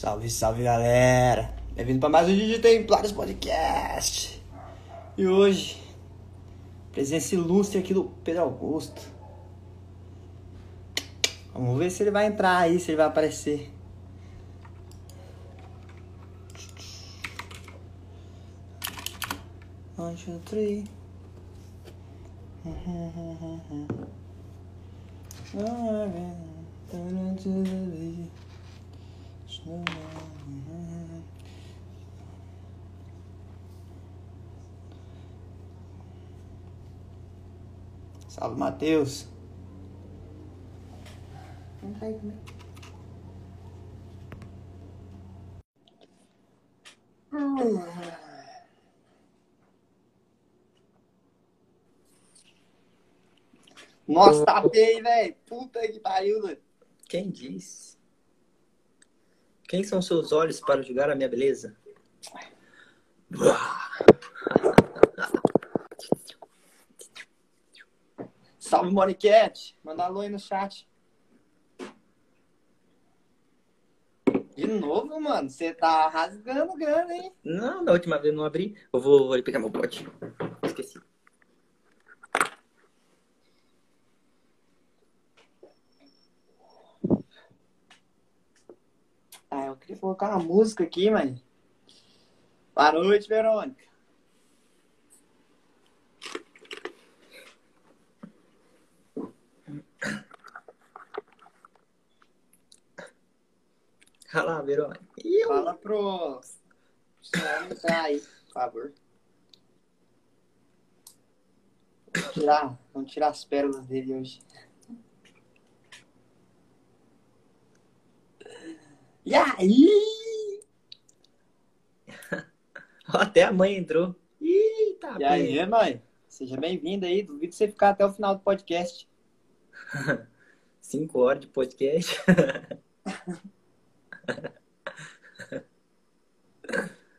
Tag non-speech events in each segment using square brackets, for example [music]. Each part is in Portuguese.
Salve, salve galera! Bem-vindo para mais um vídeo Templares Podcast! E hoje, presença ilustre aqui do Pedro Augusto. Vamos ver se ele vai entrar aí, se ele vai aparecer. One, two, three. [laughs] Salve, Matheus. Também. Nossa, tá feio, velho. Puta que pariu, doido. Quem disse? Quem são seus olhos para julgar a minha beleza? [laughs] Salve, Moniquete. Manda alô aí no chat. De novo, mano. Você tá rasgando grana, hein? Não, da última vez eu não abri. Eu vou, vou ali pegar meu pote. Esqueci. Eu queria colocar uma música aqui, mas. Boa noite, Verônica. Lá, Verônica. Fala pro. Entrar aí, por favor. Vamos tirar, vamos tirar as pérolas dele hoje. E aí? [laughs] Até a mãe entrou. Tá E aí, mãe? Seja bem-vinda aí. Duvido você ficar até o final do podcast. [laughs] Cinco horas de podcast. [laughs]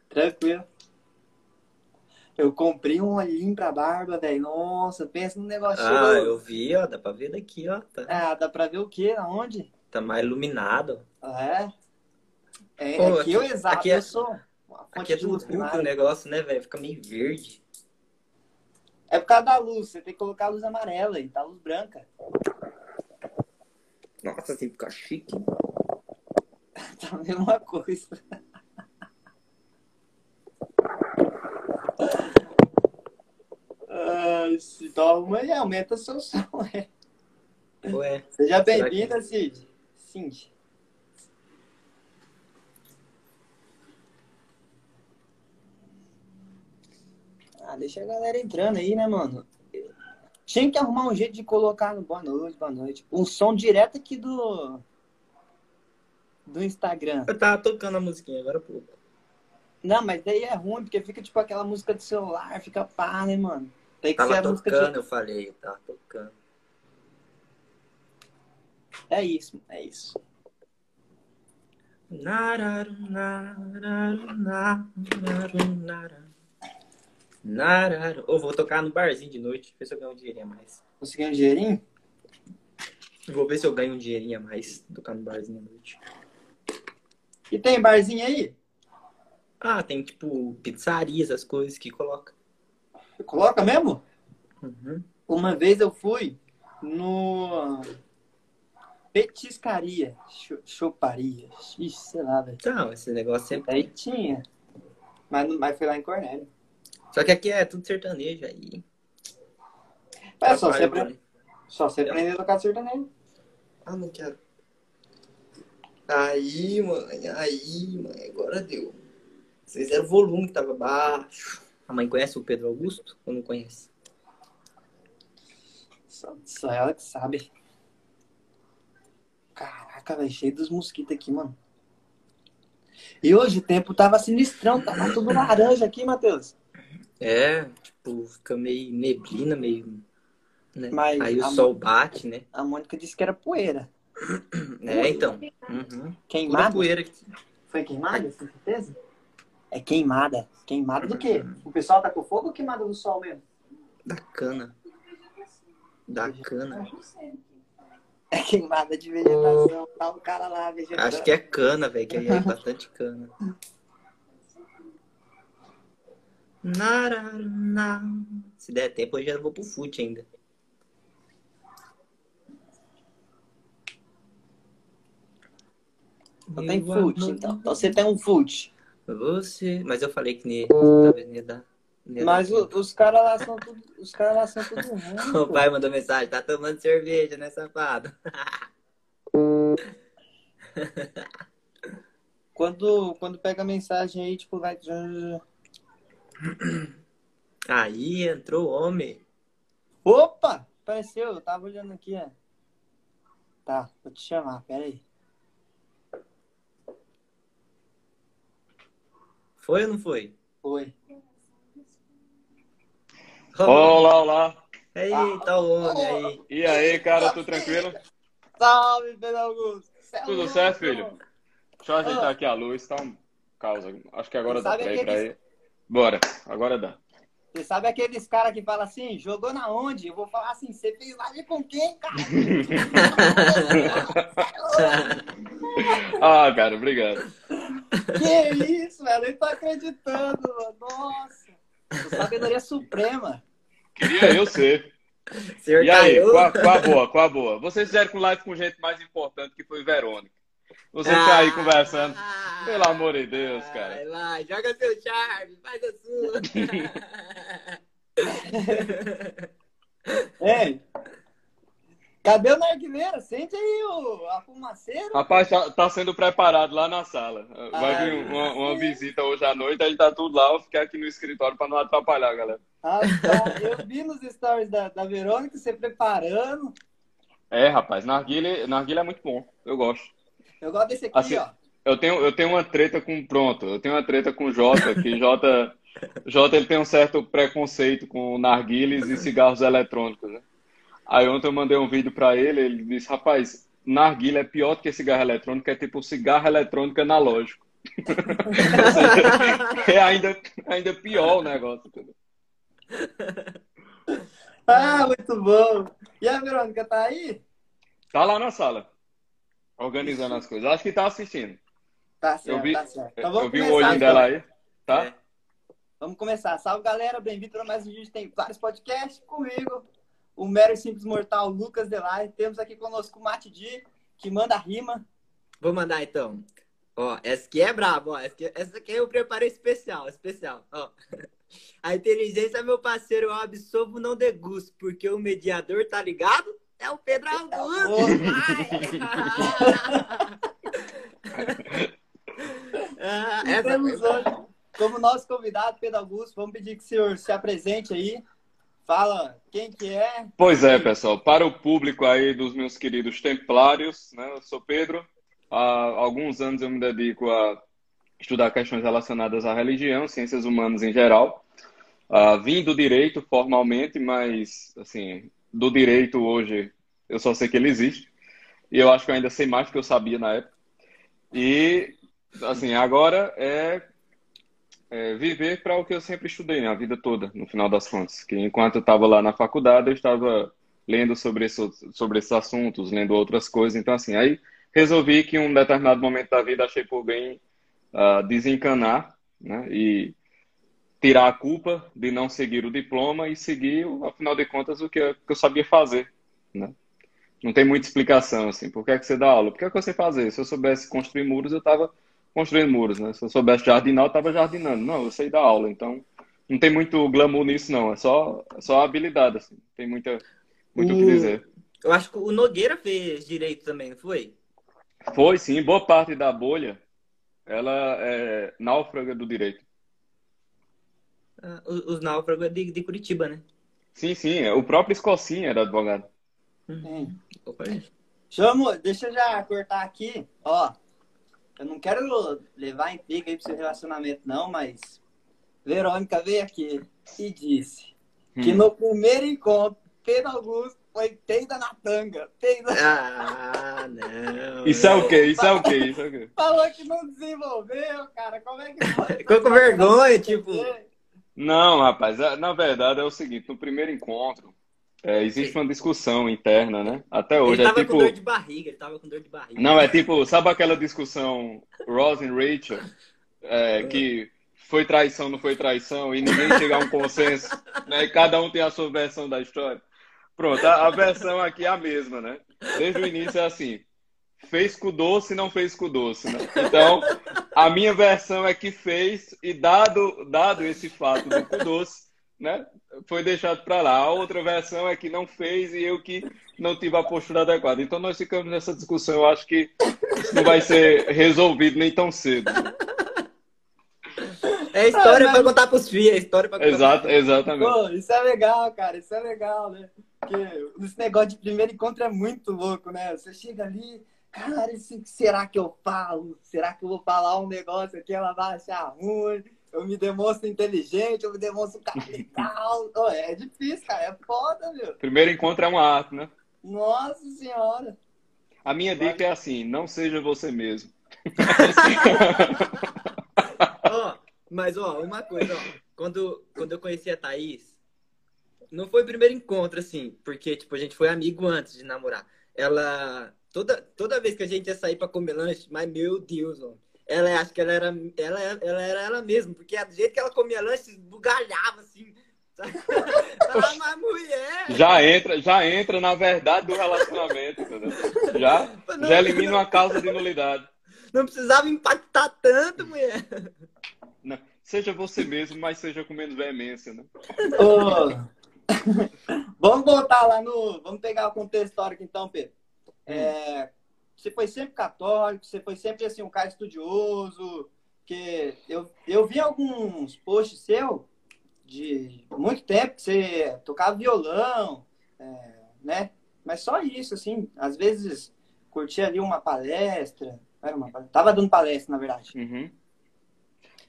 Tranquilo. Eu comprei um olhinho pra barba, velho. Nossa, pensa num negócio. ah, eu vi, ó. Dá pra ver daqui, ó. Tá, Ah, dá pra ver o quê? Aonde? tá mais iluminado. Ah, é? É, Pô, aqui eu aqui- exato, aqui é- eu sou uma fonte Aqui é do Hulk o negócio, né, velho? Fica meio verde. É por causa da luz, você tem que colocar a luz amarela e tá a luz branca. Nossa, assim fica chique. [laughs] Tá a mesma coisa. Ai, então aí, aumenta seu som. [laughs] é. Ué, Seja bem-vinda, Cid. Cindy. Ah, deixa a galera entrando aí, né, mano? Tinha que arrumar um jeito de colocar no boa noite, boa noite. Um som direto aqui do. Do Instagram. eu tava tocando a musiquinha agora há pouco. Não, mas daí é ruim, porque fica tipo aquela música do celular, fica pá, né, mano? Tem que ser Tava a música tocando, de... eu falei, eu tava tocando. É isso, é isso. Nararu, nararu, nararu, nararu. Nararu. Ô, vou tocar no barzinho de noite, ver se eu ganho um dinheirinho a mais. Conseguiu um dinheirinho? Vou ver se eu ganho um dinheirinho a mais tocar no barzinho à noite. E tem barzinho aí? Ah, tem tipo pizzarias, as coisas que coloca. Coloca mesmo? Uhum. Uma vez eu fui no petiscaria, cho- choparia, ixi, sei lá, velho. Então, esse negócio sempre. Aí tinha. Mas, mas foi lá em Cornélio. Só que aqui é tudo sertanejo aí. É só você, apre- só você aprender a tocar sertanejo. Ah, não quero. Aí, mãe, aí, mãe, agora deu. Vocês deram o volume que tava baixo. A mãe conhece o Pedro Augusto ou não conhece? Só, só ela que sabe. Caraca, velho, cheio dos mosquitos aqui, mano. E hoje o tempo tava sinistrão, tava tudo laranja aqui, Matheus. É, tipo, fica meio neblina, meio. Né? Mas aí o sol bate, né? A Mônica disse que era poeira. [clears throat] É, então. Uhum. Pura Queimada? poeira. que- Foi queimada, com certeza? É queimada. Queimada do quê? O pessoal tá com fogo ou queimada do sol mesmo? Da cana. Da cana. É queimada de vegetação. Tá o cara lá vegetando. Acho que é cana, velho, que aí é [laughs] bastante cana. Narará. Se der tempo, eu já vou pro fute ainda. Então tem fute, então. Então você tem um fute. Você. Mas eu falei que nem, talvez ia dar Mas o- os caras lá são tudo. Os caras lá são tudo [laughs] ruim. O pai mandou mensagem, tá tomando cerveja, né, safado? [laughs] Quando, quando pega mensagem aí, tipo, vai. [clears throat] Aí entrou o homem. Opa! Apareceu, eu tava olhando aqui, ó. Tá, vou te chamar, pera aí. Foi ou não foi? Oi. Olá, olá. Aí, tá o homem aí. E aí, cara, tudo tranquilo? Salve, Pedro Augusto! É Tudo certo, filho? Deixa eu ajeitar aqui a luz, tá um caos. Acho que agora dá pra ir pra aí. Bora, agora dá. Você sabe aqueles caras que falam assim, jogou na onde? Eu vou falar assim, você fez live com quem, cara? [laughs] Ah, cara, obrigado. que isso, velho? Eu nem tô acreditando, mano. Nossa. Sabedoria suprema. Queria eu ser. Senhor E aí, qual, qual a boa, qual a boa? Vocês fizeram com live com gente mais importante que foi Verônica. Você tá aí conversando. Ah, Pelo amor de Deus, cara. Vai lá, joga seu charme, faz a sua. [laughs] Ei, cadê o narguileiro? Sente aí o, a fumaceira. Rapaz, tá, tá sendo preparado lá na sala. Vai Ah, vir uma, uma visita hoje à noite, aí tá tudo lá. Eu vou ficar aqui no escritório pra não atrapalhar, galera. Ah, tá. Eu vi nos stories da, da Verônica você preparando. É, rapaz, narguilha, narguilha é muito bom. Eu gosto. Eu gosto desse aqui, Assim, ó. Eu tenho, eu tenho uma treta com. Pronto, eu tenho uma treta com o Jota, que Jota, Jota ele tem um certo preconceito com narguilhas e cigarros eletrônicos, né? Aí ontem eu mandei um vídeo pra ele, ele disse, rapaz, narguilha é pior do que cigarro eletrônico, é tipo cigarro eletrônico analógico. [laughs] É ainda, ainda pior o negócio. entendeu? Ah, muito bom. E a Verônica tá aí? Tá lá na sala, organizando as coisas. Acho que tá assistindo. Tá certo, Eu vi, tá certo. Então vamos eu vi o começar, olhinho então. dela aí, tá? É. Vamos começar. Salve, galera. Bem-vindo para mais um vídeo. Tem vários podcasts comigo. O Mero e Simples Mortal, Lucas Delay. Temos aqui conosco o Mati Di, que manda rima. Vou mandar então. Ó, essa aqui é braba, ó. Essa aqui, essa aqui eu preparei especial, especial. Ó. [laughs] A inteligência, meu parceiro, eu absolvo, não degusto, porque o mediador, tá ligado? É o Pedro Augusto. Vai! [laughs] Ah, essa temos foi hoje, como nosso convidado, Pedro Augusto. Vamos pedir que o senhor se apresente aí. Fala quem que é. Pois é, pessoal. Para o público aí dos meus queridos templários, né? Eu sou Pedro. Há alguns anos eu me dedico a estudar questões relacionadas à religião, ciências humanas em geral. Ah, vim do direito formalmente, mas, assim, do direito hoje eu só sei que ele existe. E eu acho que eu ainda sei mais do que eu sabia na época. E, assim, agora é é, viver para o que eu sempre estudei, né, a vida toda, no final das contas. Que enquanto eu estava lá na faculdade, eu estava lendo sobre, sobre esses assuntos, lendo outras coisas. Então, assim, aí resolvi que em um determinado momento da vida achei por bem ah, desencanar, né, e tirar a culpa de não seguir o diploma e seguir, afinal de contas, o que eu, que eu sabia fazer, né? Não tem muita explicação, assim. Por que é que você dá aula? Por que é que você fazer? Se eu soubesse construir muros, eu estava construindo muros, né? Se eu soubesse jardinar, eu estava jardinando. Não, eu sei dar aula, então não tem muito glamour nisso, não. É só, é só habilidade, assim. Tem muita, muito o que dizer. Eu acho que o Nogueira fez direito também, não foi? Foi, sim. Boa parte da bolha, ela é náufraga do direito. Ah, os, os náufragos é de, de Curitiba, né? Sim, sim. é. O próprio Escocinha era advogado. Opa, Chamo, deixa eu já cortar aqui. Ó, eu não quero levar intriga aí pro seu relacionamento, não, mas Verônica veio aqui e disse que Hum. no primeiro encontro, Pedro Augusto foi peida na tanga. Peida... Ah, [laughs] não. Isso é o quê? Isso é o quê? [laughs] Isso é o quê? Falou que não desenvolveu, cara. Como é que? [laughs] Ficou com vergonha, tipo. Não, rapaz, é- na verdade é o seguinte, no primeiro encontro, é, existe uma discussão interna, né? Até hoje. Ele tava é tipo... com dor de barriga, ele tava com dor de barriga. Não, é tipo, sabe aquela discussão Ross e Rachel? É, que foi traição, não foi traição, e ninguém chega a um consenso, né? E cada um tem a sua versão da história. Pronto, a, a versão aqui é a mesma, né? Desde o início é assim, fez com doce, não fez com doce, né? Então, a minha versão é que fez, e dado, dado esse fato do cu doce, né? Foi deixado para lá. A outra versão é que não fez e eu que não tive a postura adequada. Então nós ficamos nessa discussão. Eu acho que isso não vai ser resolvido nem tão cedo. É história ah, mas... para contar pros filhos, é história para contar. Exato, exatamente. Pô, isso é legal, cara, isso é legal, né? Porque esse negócio de primeiro encontro é muito louco, né? Você chega ali, cara, será que eu falo? Será que eu vou falar um negócio aqui, ela vai achar ruim? eu me demonstro inteligente, eu me demonstro capital. oh, [laughs] é difícil, cara. É foda, meu. Primeiro encontro é um ato, né? Nossa senhora. A minha Vai. dica é assim, não seja você mesmo. [laughs] oh, mas, ó, uma coisa, ó. Quando, quando eu conheci a Thaís, não foi o primeiro encontro, assim, porque, tipo, a gente foi amigo antes de namorar. Ela, toda, toda vez que a gente ia sair pra comer lanche, mas, meu Deus, ó ela acho que ela era ela, ela era ela mesma, porque do jeito que ela comia lanche, bugalhava assim. [laughs] mas mulher! Já entra, já entra na verdade do relacionamento, entendeu? Já, não, já elimina uma causa de nulidade. Não precisava impactar tanto, mulher. Não, seja você mesmo, mas seja com menos veemência, né? Oh. [laughs] vamos voltar lá no. Vamos pegar o contexto histórico então, Pedro. É, você foi sempre católico, você foi sempre assim um cara estudioso, que eu, eu vi alguns posts seu de muito tempo que você tocava violão, é, né? Mas só isso, assim, às vezes curtia ali uma palestra, era uma tava dando palestra, na verdade. Uhum.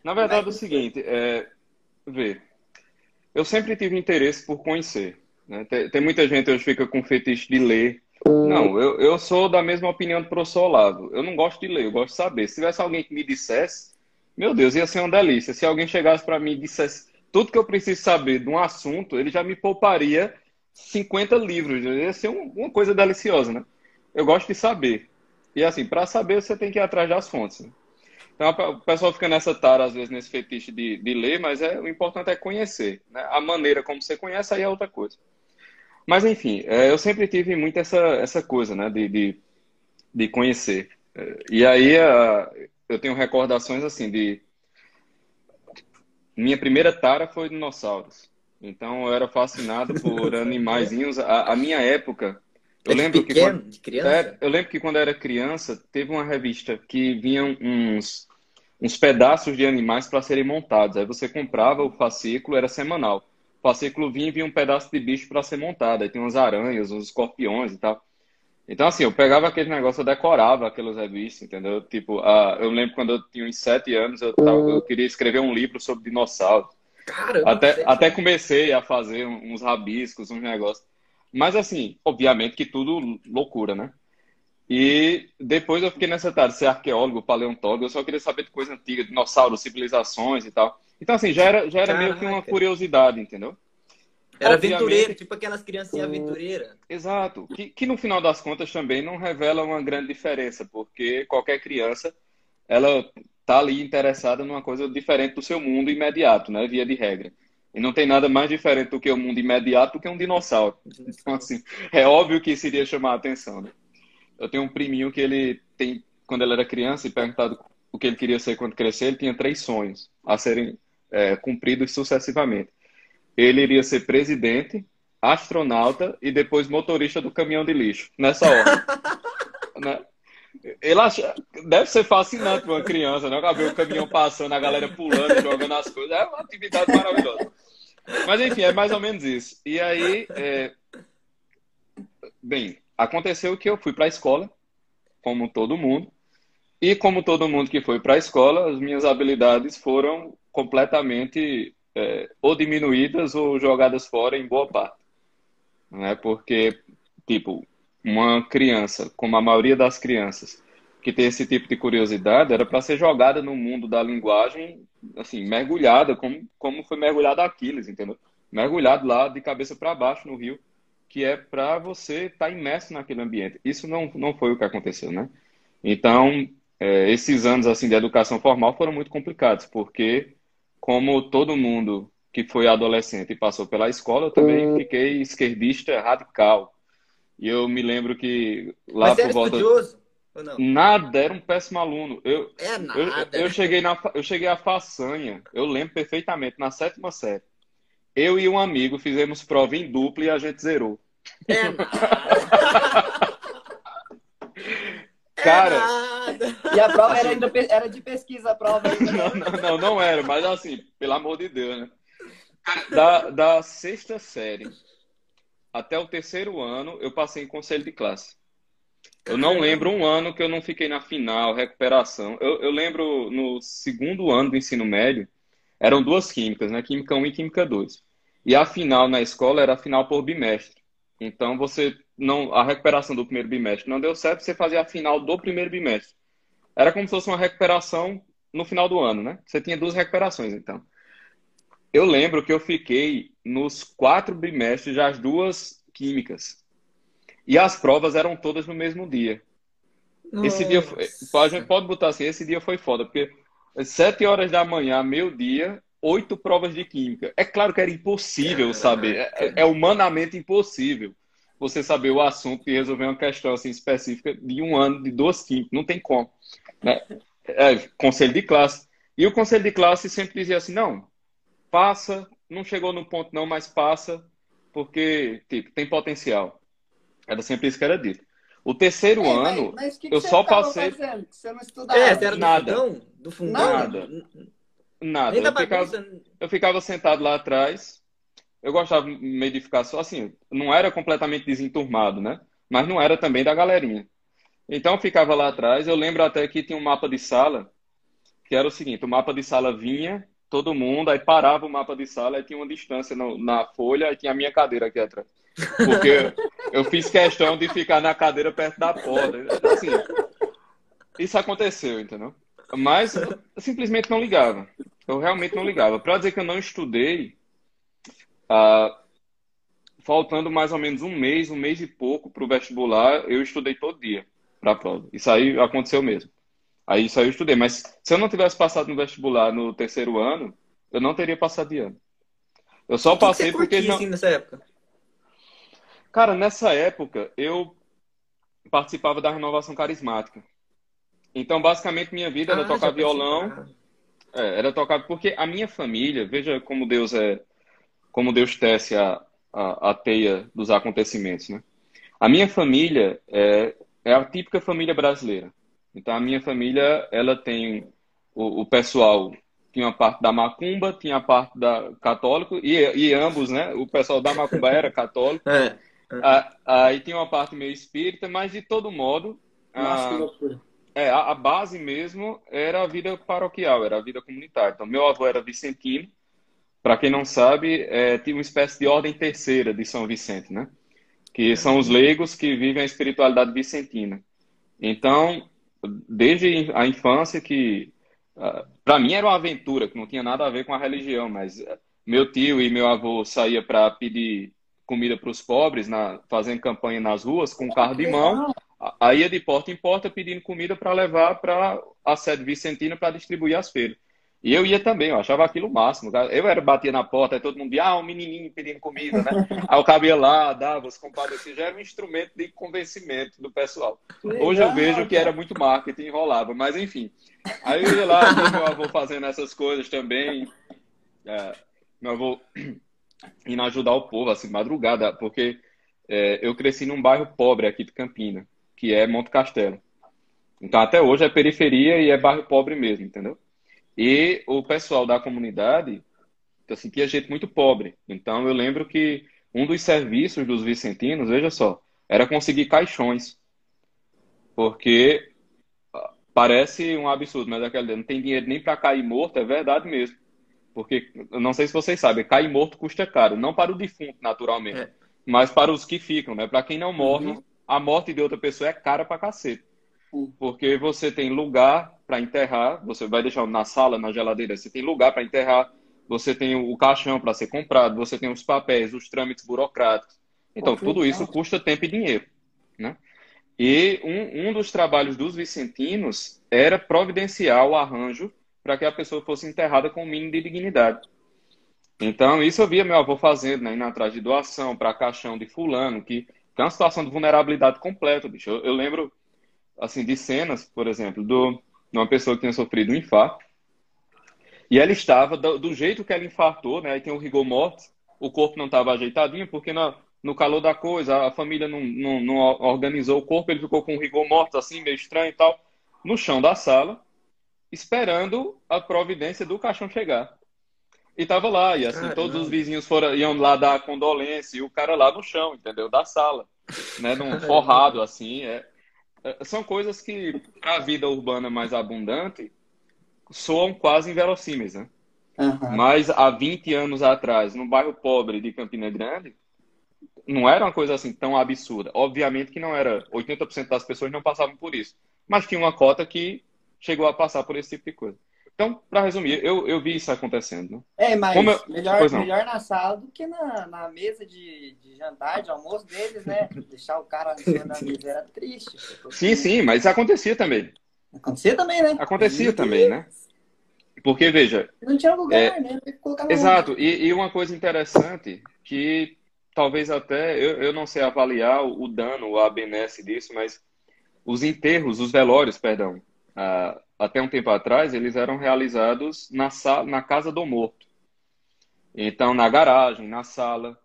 Na verdade, é, o seguinte, é, vê, eu sempre tive interesse por conhecer. Né? Tem, tem, muita gente hoje fica com fetiche de ler, não, eu, eu sou da mesma opinião do professor Olavo. Eu não gosto de ler, eu gosto de saber. Se tivesse alguém que me dissesse, meu Deus, ia ser uma delícia. Se alguém chegasse para mim e dissesse tudo que eu preciso saber de um assunto, ele já me pouparia 50 livros. Ia ser um, uma coisa deliciosa, né? Eu gosto de saber. E assim, para saber, você tem que ir atrás das fontes. Né? Então, o pessoal fica nessa tara, às vezes, nesse fetiche de, de ler, mas é, o importante é conhecer. Né? A maneira como você conhece, aí é outra coisa. Mas, enfim, é, eu sempre tive muito essa, essa coisa, né, de, de, de conhecer. É, e aí eu tenho recordações, assim, de... Minha primeira tara foi dinossauros. Então, eu era fascinado por [laughs] animaizinhos. A, a minha época... Eu lembro pequeno, que quando, de criança? eu lembro que quando eu era criança, teve uma revista que vinham uns, uns pedaços de animais para serem montados. Aí você comprava o fascículo, era semanal fascículo vinha e vinha um pedaço de bicho para ser montado. Aí tinha umas aranhas, uns escorpiões e tal. Então, assim, eu pegava aquele negócio, eu decorava aquelas revistas, entendeu? Tipo, uh, eu lembro quando eu tinha uns sete anos, eu, tava, eu queria escrever um livro sobre dinossauros. Caramba, até, até comecei a fazer uns rabiscos, uns negócios. Mas, assim, obviamente que tudo loucura, né? E depois eu fiquei nessa tarde, ser arqueólogo, paleontólogo, eu só queria saber de coisa antiga, dinossauros, civilizações e tal. Então, assim, já era, já era meio que uma curiosidade, entendeu? Era aventureiro, tipo aquelas criancinhas aventureiras. Exato. Que, que no final das contas também não revela uma grande diferença, porque qualquer criança, ela tá ali interessada numa coisa diferente do seu mundo imediato, né? Via de regra. E não tem nada mais diferente do que o mundo imediato do que um dinossauro. Então, assim, é óbvio que isso iria chamar a atenção, né? Eu tenho um priminho que ele tem, quando ele era criança e perguntado o que ele queria ser quando crescer, ele tinha três sonhos a serem é, cumpridos sucessivamente. Ele iria ser presidente, astronauta e depois motorista do caminhão de lixo, nessa ordem. [laughs] né? Ele acha... Deve ser fascinante para uma criança, né? Ver o caminhão passando, a galera pulando, jogando as coisas. É uma atividade maravilhosa. Mas enfim, é mais ou menos isso. E aí, é... bem, aconteceu que eu fui para a escola, como todo mundo, e como todo mundo que foi para a escola, as minhas habilidades foram completamente é, ou diminuídas ou jogadas fora em boa parte. Não é porque, tipo, uma criança, como a maioria das crianças, que tem esse tipo de curiosidade, era para ser jogada no mundo da linguagem, assim, mergulhada, como, como foi mergulhado Aquiles, entendeu? Mergulhado lá de cabeça para baixo no rio, que é para você estar tá imerso naquele ambiente. Isso não, não foi o que aconteceu, né? Então, é, esses anos assim de educação formal foram muito complicados, porque como todo mundo que foi adolescente e passou pela escola, eu também hum. fiquei esquerdista radical. E eu me lembro que lá Mas por era volta estudioso? Ou não? Nada, era um péssimo aluno. Eu, é nada. Eu, eu, cheguei na, eu cheguei à façanha, eu lembro perfeitamente, na sétima série. Eu e um amigo fizemos prova em dupla e a gente zerou. É [laughs] Cara. E a prova era, ainda, era de pesquisa a prova ainda. Não, não, não, não era, mas assim, pelo amor de Deus, né? Da, da sexta série até o terceiro ano, eu passei em conselho de classe. Eu não lembro um ano que eu não fiquei na final, recuperação. Eu, eu lembro no segundo ano do ensino médio, eram duas químicas, né? Química 1 e Química 2. E a final na escola era a final por bimestre. Então você não a recuperação do primeiro bimestre não deu certo, você fazia a final do primeiro bimestre. Era como se fosse uma recuperação no final do ano, né? Você tinha duas recuperações, então. Eu lembro que eu fiquei nos quatro bimestres das duas químicas. E as provas eram todas no mesmo dia. Nossa. Esse dia, a gente pode botar assim, esse dia foi foda, porque sete horas da manhã, meio dia, oito provas de química. É claro que era impossível saber, é, é, humanamente impossível você saber o assunto e resolver uma questão assim específica de um ano de duas químicas. Não tem como. Né? É, conselho de classe. E o conselho de classe sempre dizia assim, não, passa, não chegou no ponto não, mas passa, porque tipo, tem potencial. Era sempre isso que era dito. O terceiro é, ano, mas, mas que que eu só passei. Fazendo? Você não estudava? É, era nada. Do fundão? Do fundão? Nada. Nada. Eu ficava, eu ficava, sentado lá atrás. Eu gostava meio de ficar só assim. Não era completamente desenturmado, né? Mas não era também da galerinha. Então eu ficava lá atrás. Eu lembro até que tinha um mapa de sala, que era o seguinte: o mapa de sala vinha, todo mundo, aí parava o mapa de sala, aí tinha uma distância no, na folha, e tinha a minha cadeira aqui atrás. Porque [laughs] eu fiz questão de ficar na cadeira perto da porta. Assim, isso aconteceu, entendeu? Mas eu simplesmente não ligava. Eu realmente não ligava. Para dizer que eu não estudei, ah, faltando mais ou menos um mês, um mês e pouco para o vestibular, eu estudei todo dia para a prova. Isso aí aconteceu mesmo. Aí isso aí eu estudei. Mas se eu não tivesse passado no vestibular no terceiro ano, eu não teria passado de ano. Eu só passei porque. Não... Assim, nessa época? Cara, nessa época eu participava da renovação carismática. Então, basicamente, minha vida era ah, tocar violão. É, era tocar porque a minha família, veja como Deus é, como Deus tece a, a, a teia dos acontecimentos, né? A minha família é, é a típica família brasileira. Então, a minha família, ela tem o, o pessoal tinha a parte da macumba, tinha a parte da católico e, e ambos, né? O pessoal da macumba era [laughs] católico. É. Aí tinha uma parte meio espírita, mas de todo modo. Nossa, a, que loucura. É, a, a, base mesmo era a vida paroquial, era a vida comunitária. Então, meu avô era vicentino. Para quem não sabe, é, tinha uma espécie de ordem terceira de São Vicente, né? Que são os leigos que vivem a espiritualidade vicentina. Então, desde a infância que uh, para mim era uma aventura que não tinha nada a ver com a religião, mas uh, meu tio e meu avô saía para pedir comida para os pobres, na, fazendo campanha nas ruas com carro de mão. Aí ia de porta em porta pedindo comida para levar para a sede vicentina para distribuir as feiras. E eu ia também, eu achava aquilo o máximo. Eu era, batia na porta, aí todo mundo dizia, ah, um menininho pedindo comida, né? [laughs] aí eu cabia lá, dava os compadecidos, já era um instrumento de convencimento do pessoal. Hoje eu vejo que era muito marketing, enrolava, mas enfim. Aí eu ia lá, [laughs] meu avô fazendo essas coisas também. É, meu avô indo ajudar o povo, assim, madrugada, porque é, eu cresci num bairro pobre aqui de Campina que é Monte Castelo. Então, até hoje é periferia e é bairro pobre mesmo, entendeu? E o pessoal da comunidade, eu sentia gente muito pobre. Então, eu lembro que um dos serviços dos vicentinos, veja só, era conseguir caixões. Porque ah, parece um absurdo, mas aquela não tem dinheiro nem para cair morto, é verdade mesmo. Porque, não sei se vocês sabem, cair morto custa caro. Não para o defunto, naturalmente, é. mas para os que ficam, né? Para quem não morre, uhum a morte de outra pessoa é cara pra cacete. Porque você tem lugar para enterrar, você vai deixar na sala, na geladeira, você tem lugar para enterrar, você tem o caixão para ser comprado, você tem os papéis, os trâmites burocráticos, Então, tudo isso custa tempo e dinheiro, né? E um, um dos trabalhos dos vicentinos era providenciar o arranjo para que a pessoa fosse enterrada com o mínimo de dignidade. Então, isso eu via meu avô fazendo, né? Indo atrás de doação para caixão de fulano, que, que é uma situação de vulnerabilidade completa, bicho. Eu, eu lembro, assim, de cenas, por exemplo, do, de uma pessoa que tinha sofrido um infarto, e ela estava, do, do jeito que ela infartou, né? Aí tem o rigor mortis, o corpo não estava ajeitadinho, porque na, no calor da coisa, a família não, não, não, organizou o corpo, ele ficou com um rigor morto, assim, meio estranho e tal, no chão da sala, esperando a providência do caixão chegar. E tava lá, e assim, Caramba. todos os vizinhos foram, iam lá dar condolência, e o cara lá no chão, entendeu? Da sala, né? Num [laughs] forrado, assim, é, é, são coisas que, a vida urbana mais abundante, soam quase inverossímeis, né? Uhum. Mas há 20 anos atrás, no bairro pobre de Campina Grande, não era uma coisa assim tão absurda. Obviamente que não era, 80% das pessoas não passavam por isso, mas tinha uma cota que chegou a passar por esse tipo de coisa. Então, para resumir, eu, eu vi isso acontecendo. Né? É, mas eu... melhor, melhor na sala do que na, na mesa de, de jantar, de almoço deles, né? [laughs] Deixar o cara na mesa era triste. Sim, sim, mas acontecia também. Acontecia também, né? Acontecia também, né? Porque, veja. Não tinha lugar, é... né? Exato. E, e, uma coisa interessante que talvez até eu, eu não sei avaliar o dano, a benesse disso, mas os enterros, os velórios, perdão, ah, até um tempo atrás, eles eram realizados na, sala, na casa do morto. Então, na garagem, na sala,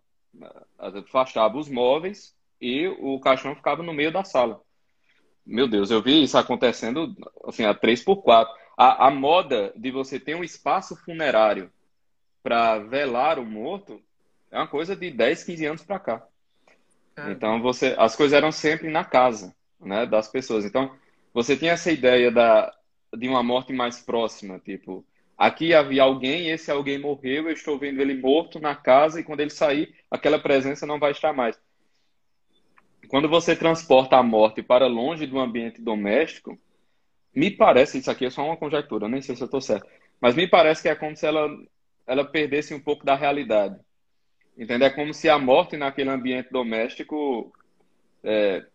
fachava os móveis e o caixão ficava no meio da sala. Meu Deus, eu vi isso acontecendo assim, a 3 por 4 a, a moda de você ter um espaço funerário para velar o morto é uma coisa de 10, 15 anos para cá. Ah. Então, você, as coisas eram sempre na casa né, das pessoas. Então, você tinha essa ideia da, de uma morte mais próxima, tipo, aqui havia alguém, esse alguém morreu, eu estou vendo ele morto na casa e quando ele sair, aquela presença não vai estar mais quando você transporta a morte para longe do ambiente doméstico, me parece, isso aqui é só uma conjectura, nem sei se eu estou certo, mas me parece que é como se ela, ela perdesse um pouco da realidade. Entendeu? É como se a morte naquele ambiente doméstico é,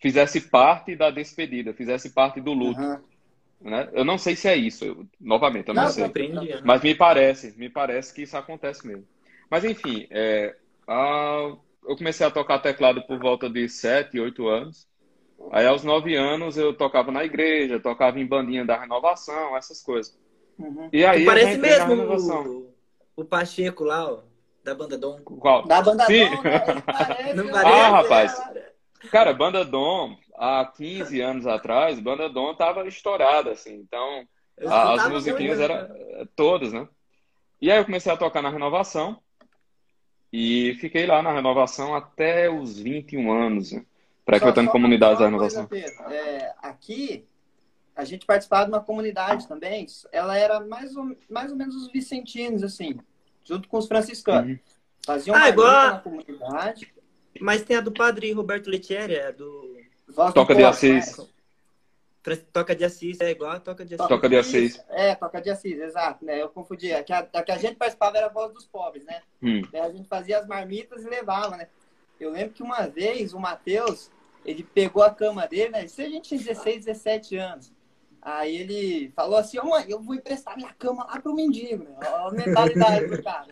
fizesse parte da despedida, fizesse parte do luto. Uhum. Né? Eu não sei se é isso, eu, novamente, eu não, não sei. Aprendi, mas me parece, me parece que isso acontece mesmo. Mas enfim, é, a, eu comecei a tocar teclado por volta de 7, 8 anos. Aí, aos 9 anos, eu tocava na igreja, tocava em bandinha da renovação, essas coisas. Uhum. E aí, parece mesmo o, o Pacheco lá, ó, da banda Dom. Qual? Da banda Sim. Dom, né? [laughs] parece, Não parece, ah, rapaz. Cara, banda Dom, há 15 anos atrás, banda Dom tava estourada, assim. Então, as musiquinhas eram né? todas, né? E aí eu comecei a tocar na renovação. E fiquei lá na renovação até os 21 anos, né? frequentando só, comunidades da renovação. Coisa, é, aqui, a gente participava de uma comunidade também, ela era mais ou, mais ou menos os vicentinos, assim, junto com os franciscanos. Uhum. Faziam ah, igual... na comunidade. Mas tem a do padre Roberto Letieri, é do... Toca de Assis. Né? Toca de Assis, é igual a Toca de Assis. Toca de Assis. É, Toca de Assis, exato, né? Eu confundi. A que a, a, que a gente participava era a voz dos pobres, né? Hum. a gente fazia as marmitas e levava, né? Eu lembro que uma vez o Matheus, ele pegou a cama dele, né? Isso a gente tinha 16, 17 anos. Aí ele falou assim, ô oh, mãe, eu vou emprestar minha cama lá pro mendigo, né? A mentalidade do cara.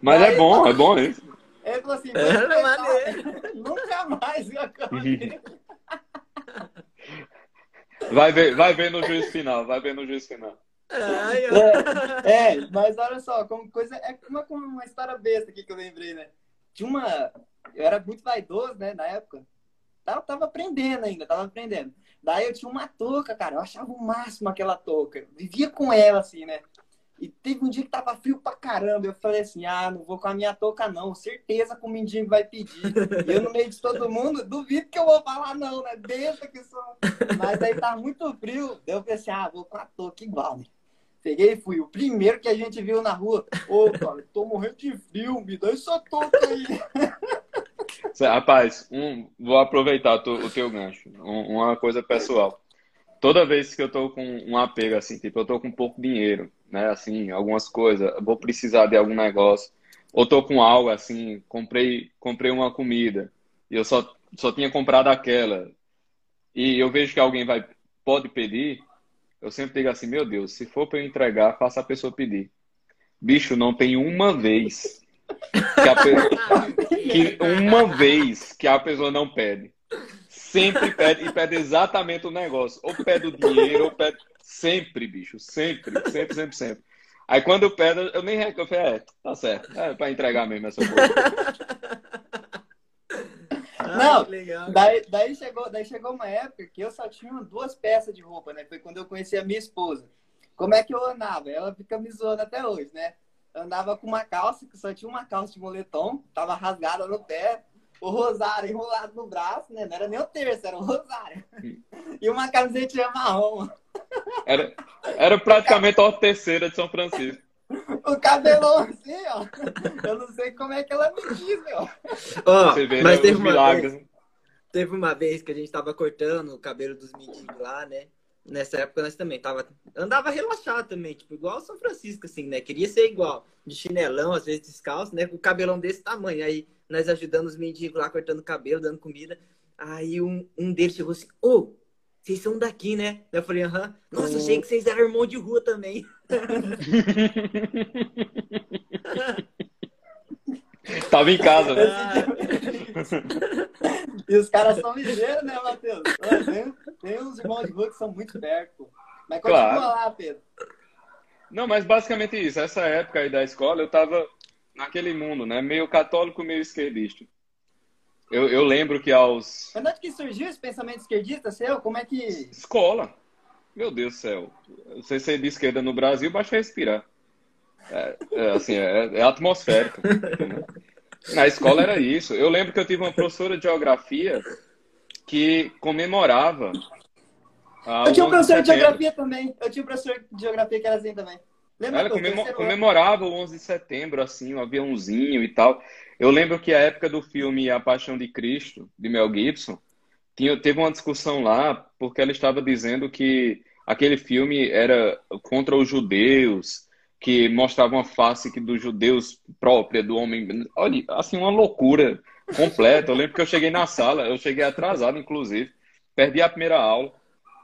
Mas Aí é bom, é bom isso. Ele falou assim, é, nunca mais vi a cama dele. Vai ver, vai ver no juiz final, vai ver no juiz final. É, é, mas olha só, como coisa. É uma, uma história besta aqui que eu lembrei, né? Tinha uma. Eu era muito vaidoso, né, na época. Tava, tava aprendendo ainda, tava aprendendo. Daí eu tinha uma touca, cara. Eu achava o máximo aquela touca. Vivia com ela, assim, né? E teve um dia que tava frio pra caramba. Eu falei assim: ah, não vou com a minha touca, não. Certeza que o mendigo vai pedir. E eu, no meio de todo mundo, duvido que eu vou falar, não, né? Deixa que sou. Mas aí tava muito frio. Eu falei assim: ah, vou com a touca igual, né? Peguei e fui. O primeiro que a gente viu na rua. Ô, cara, tô morrendo de frio, me dá essa touca aí. Rapaz, um, vou aproveitar o teu gancho. Um, uma coisa pessoal toda vez que eu tô com um apego, assim, tipo, eu tô com pouco dinheiro, né, assim, algumas coisas, vou precisar de algum negócio, ou tô com algo assim, comprei, comprei uma comida e eu só, só tinha comprado aquela e eu vejo que alguém vai pode pedir, eu sempre digo assim, meu Deus, se for para eu entregar, faça a pessoa pedir. Bicho, não tem uma vez que, a pe... [laughs] que uma vez que a pessoa não pede. Sempre pede e pede exatamente o negócio. Ou pede o dinheiro, ou pede. Sempre, bicho. Sempre, sempre, sempre, sempre. Aí quando eu pedo, eu nem reclamo. Eu falei, é, tá certo. É pra entregar mesmo essa coisa. [laughs] Não, daí, daí, chegou, daí chegou uma época que eu só tinha duas peças de roupa, né? Foi quando eu conheci a minha esposa. Como é que eu andava? Ela fica me zoando até hoje, né? Eu andava com uma calça, que só tinha uma calça de moletom, tava rasgada no pé, o rosário enrolado no braço, né? Não era nem o terço, era o rosário. E uma camiseta marrom. Era, era praticamente a terceira de São Francisco o cabelão assim, ó. Eu não sei como é que ela me diz, ó. Ó, vê, mas né, teve uma, vez, teve uma vez que a gente tava cortando o cabelo dos mendigos lá, né? Nessa época nós também tava. Andava relaxado também, tipo, igual São Francisco, assim, né? Queria ser igual. De chinelão, às vezes descalço, né? Com o cabelão desse tamanho. Aí nós ajudando os mendigos lá, cortando cabelo, dando comida. Aí um, um deles chegou assim, ô, oh, vocês são daqui, né? Eu falei, aham. Nossa, achei que vocês eram irmão de rua também. [laughs] Tava em casa, né? e os caras são ligeiros, né, Matheus? Tem, tem uns irmãos de rua que são muito perto. Mas continua claro. lá, Pedro. Não, mas basicamente isso. Essa época aí da escola, eu tava naquele mundo, né? Meio católico, meio esquerdista. Eu, eu lembro que aos. Quando é que surgiu esse pensamento esquerdista seu? Como é que. Escola. Meu Deus do céu. Você ser de esquerda no Brasil, basta respirar. É, é assim, é, é atmosférico. [laughs] Na escola era isso. Eu lembro que eu tive uma professora de geografia que comemorava. Eu tinha um professor de geografia também. Eu tinha um professor de geografia que era assim também. Lembra Ela comemor comemorava o 11 de setembro, assim, um aviãozinho e tal. Eu lembro que a época do filme A Paixão de Cristo, de Mel Gibson, tinha, teve uma discussão lá, porque ela estava dizendo que aquele filme era contra os judeus, que mostrava uma face dos judeus própria, do homem. Olha, assim, uma loucura completa. Eu lembro que eu cheguei na sala, eu cheguei atrasado, inclusive, perdi a primeira aula.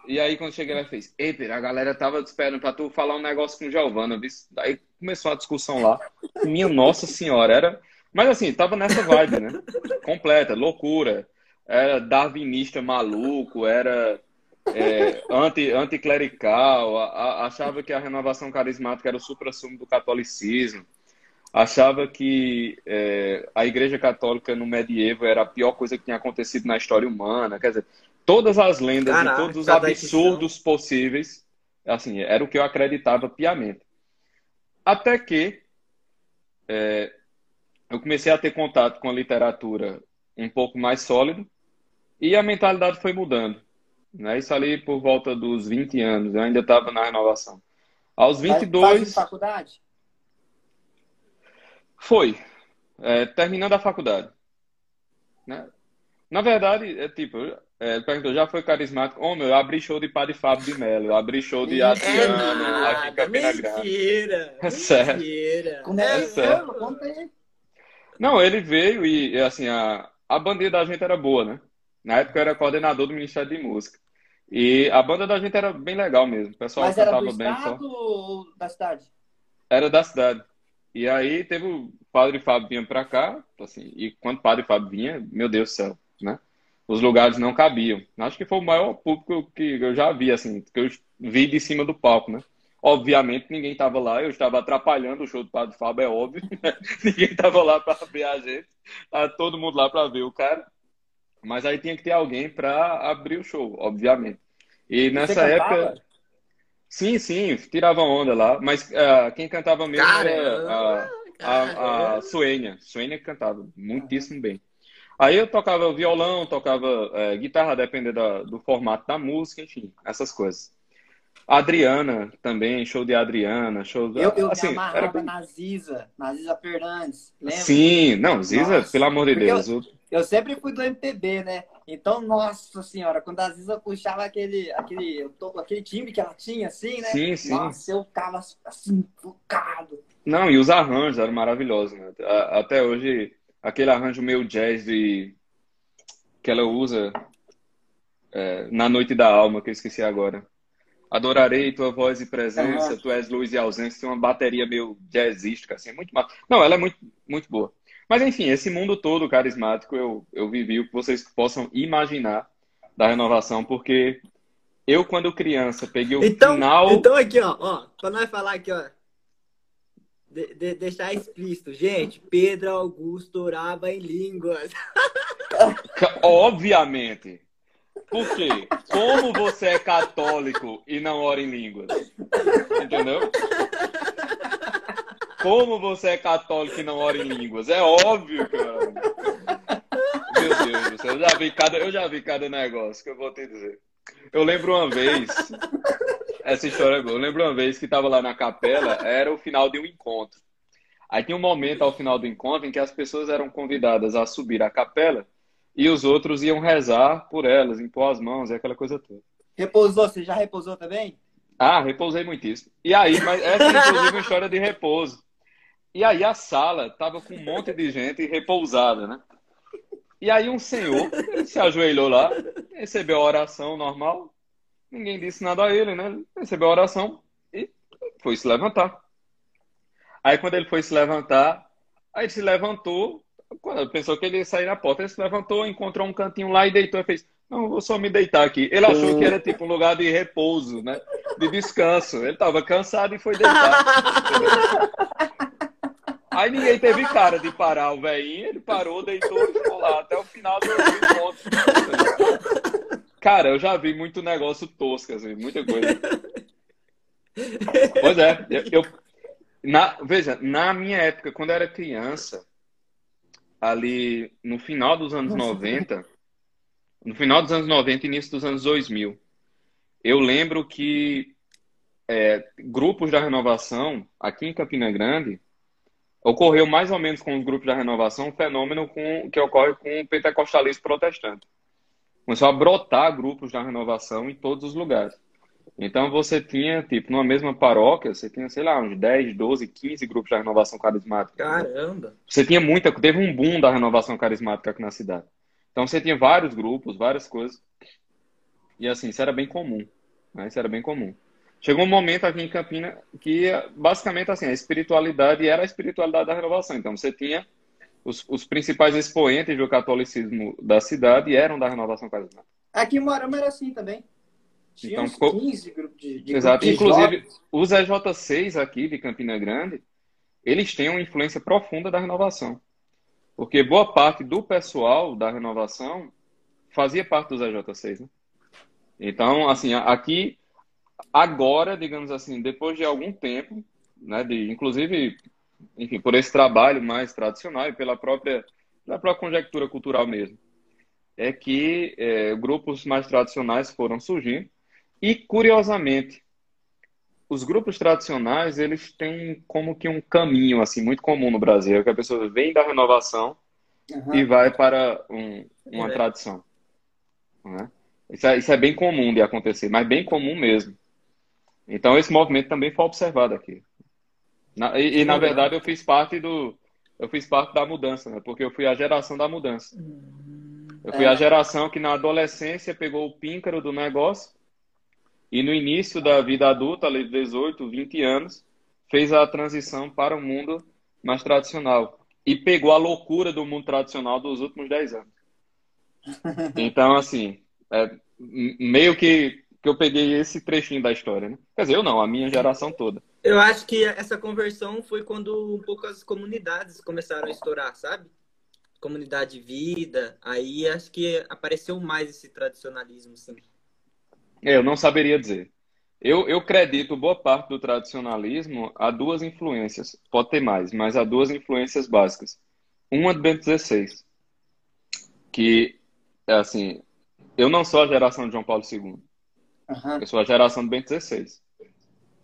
E aí, quando cheguei, ela fez: Ei, a galera tava esperando pra tu falar um negócio com o Giovana. Aí começou a discussão lá. Minha Nossa Senhora, era. Mas assim, tava nessa vibe, né? Completa, loucura. Era darwinista maluco, era é, anti, anticlerical, a, a, achava que a renovação carismática era o supra-sumo do catolicismo, achava que é, a Igreja Católica no medievo era a pior coisa que tinha acontecido na história humana. Quer dizer, todas as lendas Caraca, e todos os absurdos possíveis, assim, era o que eu acreditava piamente. Até que é, eu comecei a ter contato com a literatura um pouco mais sólido e a mentalidade foi mudando. Né? Isso ali por volta dos 20 anos, eu ainda estava na renovação. Aos 22. Faz faculdade? Foi. É, terminando a faculdade. Né? Na verdade, é tipo, é, perguntou, já foi carismático? Homem, eu abri show de Padre Fábio de Mello, eu abri show de Adriano é aqui em Campina Grande. Mentira! [laughs] É sério. Mentira! Como é, é sério. Aí. Não, ele veio e, assim, a, a bandeira da gente era boa, né? Na época eu era coordenador do Ministério de Música. E a banda da gente era bem legal mesmo. O pessoal Mas era do bem estado só. ou da cidade? Era da cidade. E aí teve o Padre Fábio vinha pra cá, assim, e quando o Padre Fábio vinha, meu Deus do céu, né? Os lugares não cabiam. Acho que foi o maior público que eu já vi, assim, que eu vi de cima do palco, né? Obviamente ninguém estava lá, eu estava atrapalhando o show do Padre Fábio, é óbvio. [laughs] Né? ninguém estava lá para ver a gente. Tava todo mundo lá para ver o cara. Mas aí tinha que ter alguém para abrir o show, obviamente. E nessa época. Sim, sim, tirava onda lá. Mas uh, quem cantava mesmo era a, a, a Suênia. Suênia cantava muitíssimo bem. Aí eu tocava violão, tocava é, guitarra, dependendo do formato da música, enfim, essas coisas. Adriana também, show de Adriana, show Eu, eu assim, me amarrava era... na Ziza, na Ziza Fernandes, lembra? Sim, não, Ziza, Nossa, pelo amor de Deus. Eu, eu, sempre fui do MPB, né? Então, nossa senhora, quando a Ziza puxava aquele, aquele, aquele time que ela tinha, assim, né? Sim, sim. Nossa, eu ficava assim, focado. Não, e os arranjos eram maravilhosos, né? Até hoje, aquele arranjo meio jazz de... que ela usa é, na Noite da Alma, que eu esqueci agora. Adorarei tua voz e presença, tu és luz e ausência. Tem uma bateria meio jazzística, assim, muito massa. Não, ela é muito, muito boa. Mas, enfim, esse mundo todo carismático eu, eu vivi o que vocês possam imaginar da renovação, porque eu, quando criança, peguei o então, final. Então, aqui, ó, ó, pra nós falar aqui, ó. De, de, deixar explícito. Gente, Pedro Augusto orava em línguas. [laughs] Obviamente. Por quê? Como você é católico e não ora em línguas? Entendeu? Como você é católico e não ora em línguas? É óbvio, cara. Meu Deus do céu, eu já vi cada, eu já vi cada negócio que eu vou te dizer. Eu lembro uma vez, essa história é boa. Eu lembro uma vez que estava lá na capela, era o final de um encontro. Aí tinha um momento ao final do encontro em que as pessoas eram convidadas a subir à capela e os outros iam rezar por elas, impor as mãos e aquela coisa toda. Repousou? Você já repousou também? Ah, repousei muitíssimo. E aí, mas essa é inclusive uma história de repouso. E aí a sala tava com um monte de gente repousada, né? E aí um senhor se ajoelhou lá, recebeu a oração normal, ninguém disse nada a ele, né? Recebeu a oração e foi se levantar. Aí quando ele foi se levantar, aí ele se levantou, quando pensou que ele ia sair na porta, ele se levantou, encontrou um cantinho lá e deitou e fez, não, vou só me deitar aqui. Ele achou que era tipo um lugar de repouso, né? De descanso. Ele estava cansado e foi deitar. [laughs] Aí ninguém teve cara de parar o velhinho, ele parou, deitou e ficou lá até o final do encontro. Cara, eu já vi muito negócio tosco, assim, muita coisa. Pois é, eu, na, veja, na minha época, quando eu era criança, ali no final dos anos Nossa, 90, no final dos anos 90 início dos anos 2000, eu lembro que é, grupos da renovação aqui em Campina Grande ocorreu mais ou menos com os grupos da renovação um fenômeno com, que ocorre com o pentecostalismo protestante. Começou a brotar grupos da renovação em todos os lugares. Então você tinha, tipo, numa mesma paróquia, você tinha, sei lá, uns 10, 12, 15 grupos da renovação carismática. Caramba! Você tinha muita, teve um boom da renovação carismática aqui na cidade. Então você tinha vários grupos, várias coisas. E assim, isso era bem comum. Né? Isso era bem comum. Chegou um momento aqui em Campina que, basicamente, assim, a espiritualidade era a espiritualidade da renovação. Então, você tinha os, os principais expoentes do catolicismo da cidade eram da renovação carismática. Aqui em Moarama era assim também. Tinha então, uns 15 grupos de, de Exato. De Inclusive, os EJ6 aqui de Campina Grande, eles têm uma influência profunda da renovação. Porque boa parte do pessoal da renovação fazia parte dos EJ6, né? Então, assim, aqui agora, digamos assim, depois de algum tempo, né, de, inclusive, enfim, por esse trabalho mais tradicional e pela própria, pela própria conjectura cultural mesmo, é que é, grupos mais tradicionais foram surgindo e, curiosamente, os grupos tradicionais, eles têm como que um caminho, assim, muito comum no Brasil, que a pessoa vem da renovação uhum. e vai para um, uma é. tradição. Né? Isso, é, isso é bem comum de acontecer, mas bem comum mesmo. Então esse movimento também foi observado aqui. Na, e, e, na verdade eu fiz parte do eu fiz parte da mudança, né? Porque eu fui a geração da mudança. Eu fui é. a geração que na adolescência pegou o píncaro do negócio e no início da vida adulta, ali de 18, 20 anos, fez a transição para o mundo mais tradicional e pegou a loucura do mundo tradicional dos últimos 10 anos. [laughs] Então, assim, é, meio que que eu peguei esse trechinho da história, né? Quer dizer, eu não, a minha geração toda. Eu acho que essa conversão foi quando um pouco as comunidades começaram a estourar, sabe? Comunidade vida, aí acho que apareceu mais esse tradicionalismo, assim. É, eu não saberia dizer. Eu, eu acredito boa parte do tradicionalismo a duas influências. Pode ter mais, mas a duas influências básicas. Uma do Bento XVI, que, é assim, eu não sou a geração de João Paulo II. Uhum. Eu sou a geração do Bento XVI.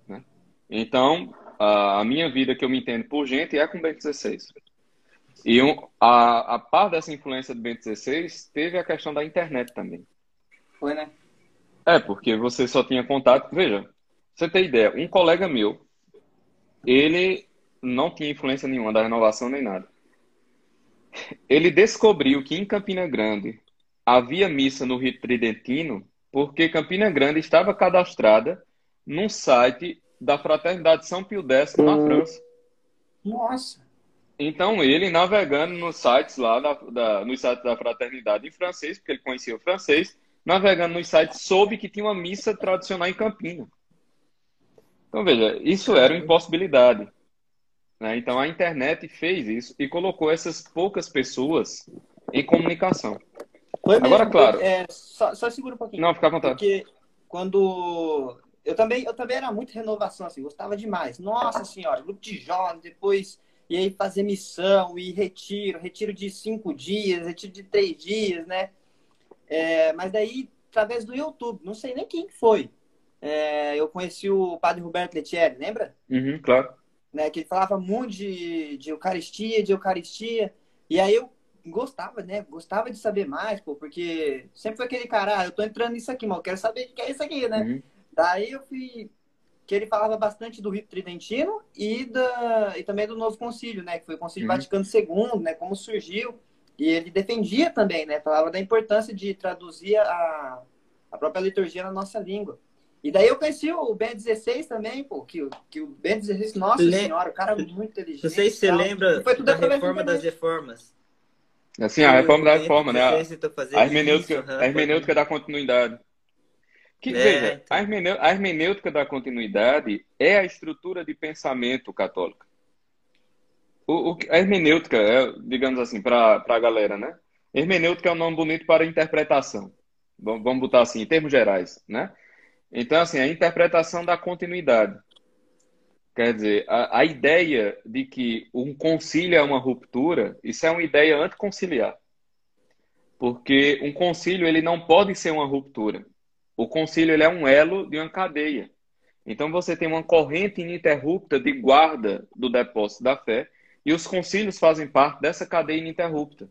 Né? Então, a, minha vida que eu me entendo por gente é com o Bento XVI. E um, a, a par dessa influência do Bento XVI teve a questão da internet também. Foi, né? É, porque você só tinha contato. Veja, você tem ideia, um colega meu, ele não tinha influência nenhuma da renovação nem nada. Ele descobriu que em Campina Grande havia missa no rito tridentino porque Campina Grande estava cadastrada num site da Fraternidade São Pio X na hum. França. Nossa! Então ele navegando nos sites lá, da, da, nos sites da Fraternidade em francês, porque ele conhecia o francês, navegando nos sites, soube que tinha uma missa tradicional em Campina. Então veja, isso era uma impossibilidade. Né? Então a internet fez isso e colocou essas poucas pessoas em comunicação. Foi Agora, claro. É, só, só segura um pouquinho. Não, fica à vontade. Porque quando. Eu também, eu também era muito renovação, assim, gostava demais. Nossa senhora, grupo de jovens, depois e aí fazer missão e retiro, retiro de cinco dias, retiro de três dias, né? É, mas daí, através do YouTube, não sei nem quem foi. É, eu conheci o padre Roberto Letieri, lembra? Uhum, claro. Né, que ele falava muito de, de Eucaristia, de Eucaristia. E aí eu gostava, né? Gostava de saber mais, pô, porque sempre foi aquele cara, ah, eu tô entrando nisso aqui, mas eu quero saber o que é isso aqui, né? Uhum. Daí eu fui. Que ele falava bastante do rito tridentino e, da, e também do novo concílio, né? Que foi o Concílio uhum. Vaticano II, né? Como surgiu. E ele defendia também, né? Falava da importância de traduzir a, a própria liturgia na nossa língua. E daí eu conheci o Ben 16 também, pô, que, que o Ben 16, nossa Le... senhora, o cara é muito inteligente. Não sei se você lembra foi tudo da reforma das reformas. Assim, a reforma da reforma, né? A hermenêutica, a hermenêutica da continuidade. Que, é, veja, então. a hermenêutica da continuidade é a estrutura de pensamento católica. O, o, a hermenêutica, é, digamos assim, para a galera, né? Hermenêutica é um nome bonito para interpretação. Vamos botar assim, em termos gerais, né? Então, assim, a interpretação da continuidade. Quer dizer, a, a, ideia de que um concílio é uma ruptura, isso é uma ideia anticonciliar. Porque um concílio ele não pode ser uma ruptura. O concílio ele é um elo de uma cadeia. Então você tem uma corrente ininterrupta de guarda do depósito da fé e os concílios fazem parte dessa cadeia ininterrupta.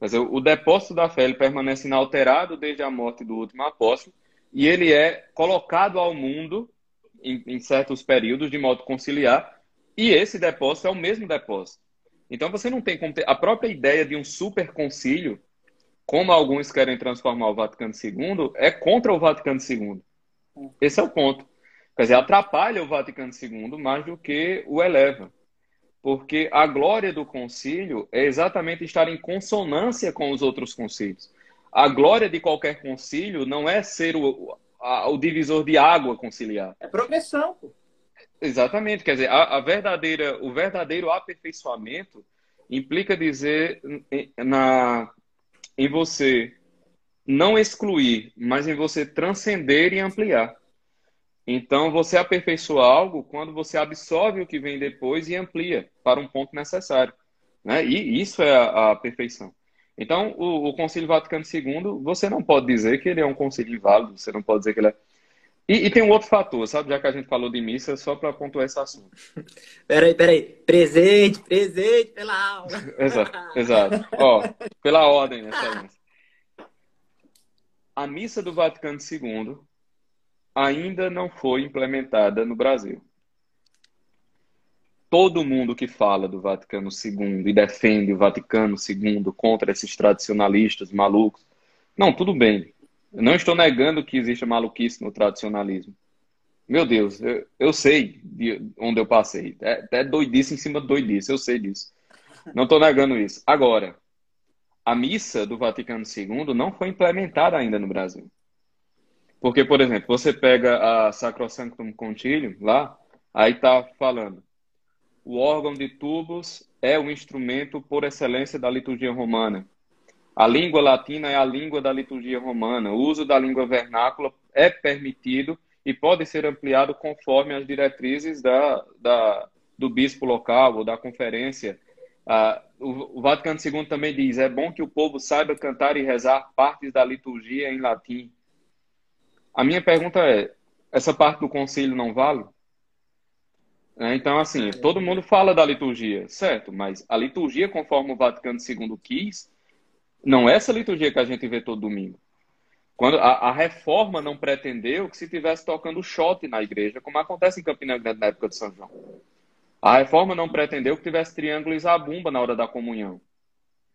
Dizer, o depósito da fé ele permanece inalterado desde a morte do último apóstolo e ele é colocado ao mundo em, em certos períodos de modo conciliar, e esse depósito é o mesmo depósito. Então você não tem como ter a própria ideia de um super concílio, como alguns querem transformar o Vaticano II, é contra o Vaticano II. Esse é o ponto. Quer dizer, atrapalha o Vaticano II mais do que o eleva. Porque a glória do concílio é exatamente estar em consonância com os outros concílios. A glória de qualquer concílio não é ser o, a, o divisor de água conciliar. É progressão. Pô. Exatamente, quer dizer, a, a, verdadeira, o verdadeiro aperfeiçoamento implica dizer em, na, em você não excluir, mas em você transcender e ampliar. Então, você aperfeiçoa algo quando você absorve o que vem depois e amplia para um ponto necessário. Né? E isso é a, a perfeição. Então, o, o Concílio Vaticano II, você não pode dizer que ele é um concílio inválido, você não pode dizer que ele é. E, e tem um outro fator, sabe? Já que a gente falou de missa, só para pontuar esse assunto. [laughs] Peraí, peraí. Presente, presente pela aula. [laughs] exato, exato. Ó, pela ordem, excelência. A missa do Vaticano II ainda não foi implementada no Brasil todo mundo que fala do Vaticano II e defende o Vaticano II contra esses tradicionalistas malucos. Não, tudo bem. Eu não estou negando que existe maluquice no tradicionalismo. Meu Deus, eu, eu sei de onde eu passei. É, é doidice em cima de doidice, eu sei disso. Não estou negando isso. Agora, a missa do Vaticano II não foi implementada ainda no Brasil. Porque, por exemplo, você pega a Sacrosanctum Concilium lá, aí está falando o órgão de tubos é o instrumento por excelência da liturgia romana. A língua latina é a língua da liturgia romana. O uso da língua vernácula é permitido e pode ser ampliado conforme as diretrizes da, da do bispo local ou da conferência. Ah, o, o Vaticano II também diz: é bom que o povo saiba cantar e rezar partes da liturgia em latim. A minha pergunta é: essa parte do concílio não vale? É, então, assim, todo mundo fala da liturgia, certo? Mas a liturgia, conforme o Vaticano II quis, não é essa liturgia que a gente vê todo domingo. Quando a, a reforma não pretendeu que se tivesse tocando shot na igreja, como acontece em Campina Grande na época de São João. A reforma não pretendeu que tivesse triângulo e zabumba na hora da comunhão.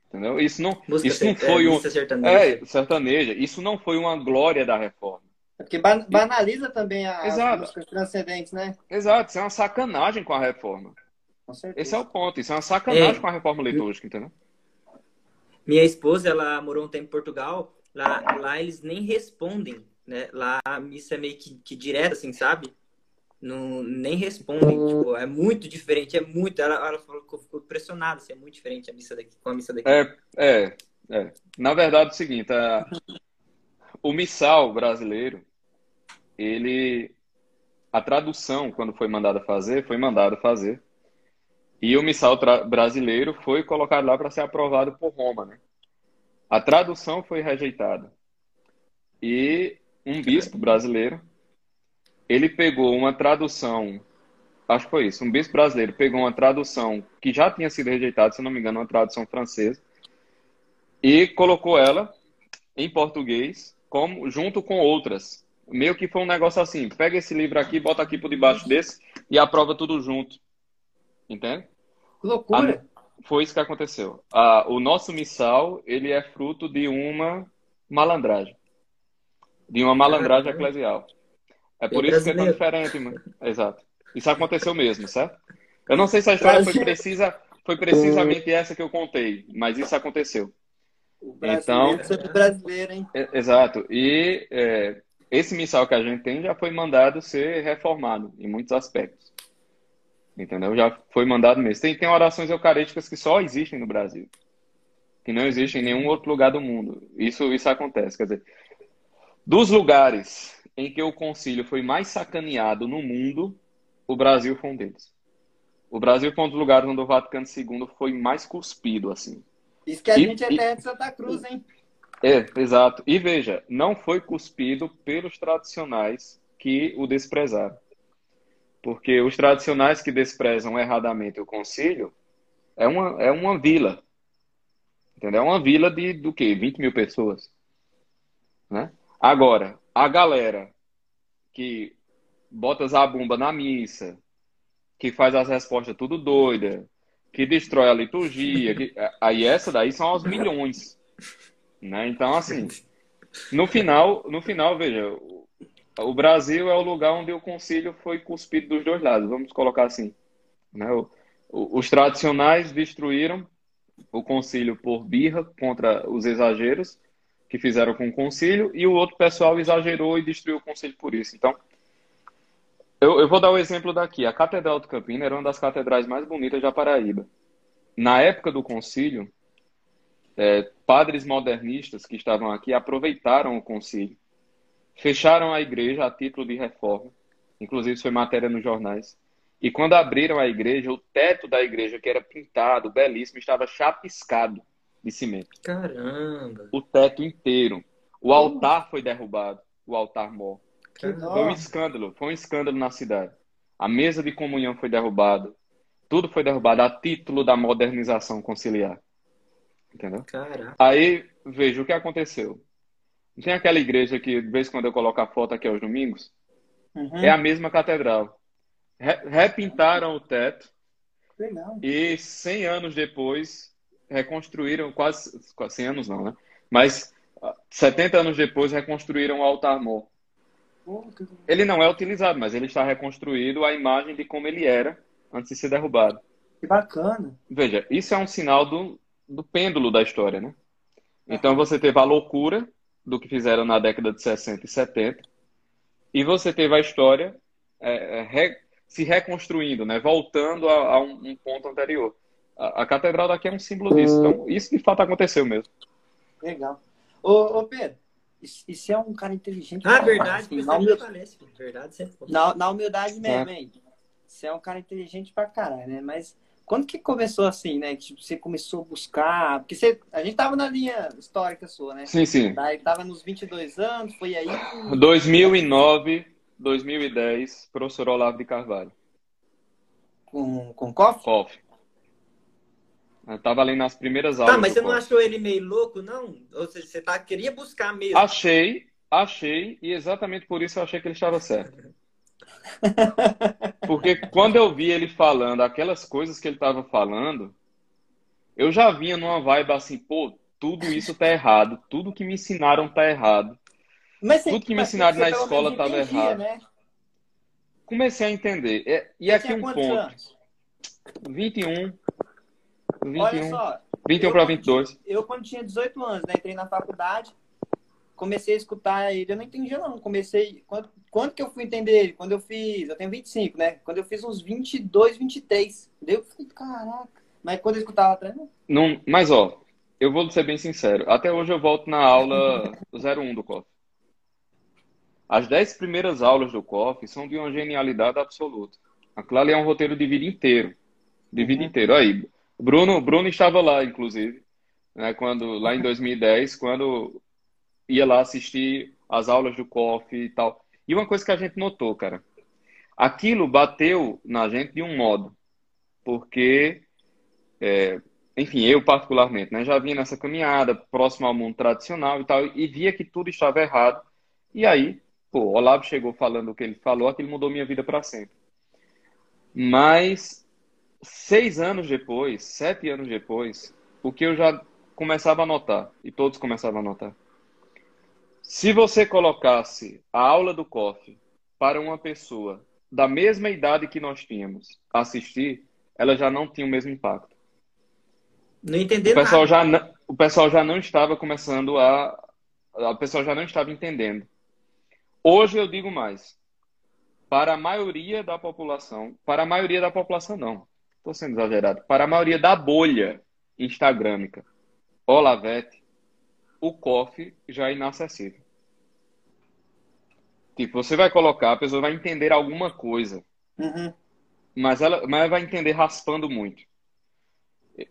Entendeu? Isso não, Música isso não foi é, um. missa sertaneja. É, sertaneja. Isso não foi uma glória da reforma. É Porque ba- banaliza também a- as músicas transcendentes, né? Exato, isso é uma sacanagem com a reforma. Com certeza. Esse é o ponto. Isso é uma sacanagem É. com a reforma litúrgica, entendeu? Minha esposa, ela morou um tempo em Portugal. Lá, lá eles nem respondem, né? Lá a missa é meio que, que direta, assim, sabe? Não, nem respondem. Tipo, é muito diferente, é muito. Ela, ela falou que ficou impressionada, assim, é muito diferente a missa daqui com a missa daqui. É, é, é. Na verdade, é o seguinte, a- o missal brasileiro, ele, a tradução, quando foi mandada fazer, foi mandada fazer. E o missal brasileiro foi colocado lá para ser aprovado por Roma, né? A tradução foi rejeitada. E um bispo brasileiro, ele pegou uma tradução, acho que foi isso, um bispo brasileiro pegou uma tradução que já tinha sido rejeitada, se não me engano, uma tradução francesa, e colocou ela em português, como junto com outras. Meio que foi um negócio assim, pega esse livro aqui, bota aqui por debaixo desse e aprova tudo junto. Entende? Que loucura. Foi isso que aconteceu. Ah, o nosso missal, ele é fruto de uma malandragem. De uma malandragem eclesial. É por isso que é tão diferente, mano. Exato. Isso aconteceu mesmo, certo? Eu não sei se a história foi precisa, foi precisamente essa que eu contei, mas isso aconteceu. O brasileiro Então- sempre brasileiro, hein? É, Exato. E é, esse missal que a gente tem já foi mandado ser reformado em muitos aspectos. Entendeu? Já foi mandado mesmo. Tem, tem orações eucarísticas que só existem no Brasil. Que não existem em nenhum outro lugar do mundo. Isso, isso acontece. Quer dizer, dos lugares em que o concílio foi mais sacaneado no mundo, o Brasil foi um deles. O Brasil foi um dos lugares onde o Vaticano II foi mais cuspido, assim. Diz que a E- gente é terra de Santa Cruz, hein? É, exato. E veja, não foi cuspido pelos tradicionais que o desprezaram. Porque os tradicionais que desprezam erradamente o concílio é uma, é uma vila. Entendeu? É uma vila de do quê? 20 mil pessoas. Né? Agora, a galera que bota zabumba na missa, que faz as respostas tudo doida, que destrói a liturgia, que- aí essa daí são aos milhões. Né? Então, assim, no final, no final, veja, o- Brasil é o lugar onde o concílio foi cuspido dos dois lados, vamos colocar assim. Né? O- Os tradicionais destruíram o concílio por birra contra os exageros que fizeram com o concílio, e o outro pessoal exagerou e destruiu o concílio por isso. Então, eu, eu vou dar o exemplo daqui. A Catedral do Campina era uma das catedrais mais bonitas da Paraíba. Na época do concílio, é, padres modernistas que estavam aqui aproveitaram o concílio, fecharam a igreja a título de reforma, inclusive isso foi matéria nos jornais. E quando abriram a igreja, o teto da igreja, que era pintado, belíssimo, estava chapiscado de cimento. Caramba. O teto inteiro. O altar foi derrubado, o altar mor. Foi um escândalo, foi um escândalo na cidade. A mesa de comunhão foi derrubada. Tudo foi derrubado a título da modernização conciliar. Entendeu? Caraca. Aí, veja o que aconteceu. Tem aquela igreja que, de vez em quando eu coloco a foto aqui aos domingos? Uhum. É a mesma catedral. Re- repintaram o teto Legal. e 100 anos depois reconstruíram, quase, quase 100 anos não, né? Mas ah, 70 anos depois reconstruíram o altar mor. Ele não é utilizado, mas ele está reconstruído a imagem de como ele era antes de ser derrubado. Que bacana. Veja, isso é um sinal do, do pêndulo da história, né? Então você teve a loucura do que fizeram na década de 60 e 70, e você teve a história é, é, re- se reconstruindo, né? Voltando a, a um, um ponto anterior. A, a catedral daqui é um símbolo disso. Então, isso de fato aconteceu mesmo. Legal. Ô, ô Pedro, isso, isso é um cara inteligente. Ah, pra verdade, assim, na, sempre humil- falece. Verdade sempre foi. na, na humildade mesmo, Certo. hein? Você é um cara inteligente pra caralho, né? Mas quando que começou assim, né? Que tipo, você começou a buscar. Porque você, a gente tava na linha histórica sua, né? Sim, sim. Daí tava nos 22 anos, foi aí. 2009, 2010, [laughs] professor Olavo de Carvalho. Com, com cofre? COF. Eu tava ali nas primeiras Tá, aulas mas do você não COF. achou ele meio louco, não? Ou seja, você tá, queria buscar mesmo. Achei, achei, e exatamente por isso eu achei que ele estava certo. Porque quando eu vi ele falando aquelas coisas que ele estava falando, eu já vinha numa vibe assim, pô, tudo isso tá errado, tudo que me ensinaram tá errado. Mas tudo que me ensinaram na escola estava errado. Né? Comecei a entender. É, e aqui um ponto. Anos? 21. 21. Olha só. 21 para 22. Eu, quando tinha 18 anos, né, entrei na faculdade, comecei a escutar ele, eu não entendia não. Comecei. Quando, quando que eu fui entender ele? Quando eu fiz. Eu tenho 25, né? Quando eu fiz uns 22, 23. Deu, falei, caraca. Mas quando eu escutava atrás, não. não. Mas, ó, eu vou ser bem sincero. Até hoje eu volto na aula [laughs] 01 do COF. As 10 primeiras aulas do COF são de uma genialidade absoluta. Aquilo ali é um roteiro de vida inteiro. De vida uhum. inteiro. Aí, Bruno, Bruno estava lá, inclusive, né, quando, lá em 2010, quando ia lá assistir as aulas do COF e tal. E uma coisa que a gente notou, cara, aquilo bateu na gente de um modo, porque, é, enfim, eu particularmente, né, já vinha nessa caminhada próximo ao mundo tradicional e tal, e via que tudo estava errado. E aí, pô, o Olavo chegou falando o que ele falou, aquilo mudou minha vida para sempre. Mas seis anos depois, sete anos depois, o que eu já começava a notar, e todos começavam a notar, se você colocasse a aula do COF para uma pessoa da mesma idade que nós tínhamos assistir, ela já não tinha o mesmo impacto. Não entender o pessoal nada. Já não, o pessoal já não estava começando a. A pessoa já não estava entendendo. Hoje eu digo mais. Para a maioria da população, para a maioria da população não, estou sendo exagerado, para a maioria da bolha instagrâmica, Olavete, o COF já é inacessível. Tipo, você vai colocar, a pessoa vai entender alguma coisa. Uhum. Mas, ela, mas vai entender raspando muito.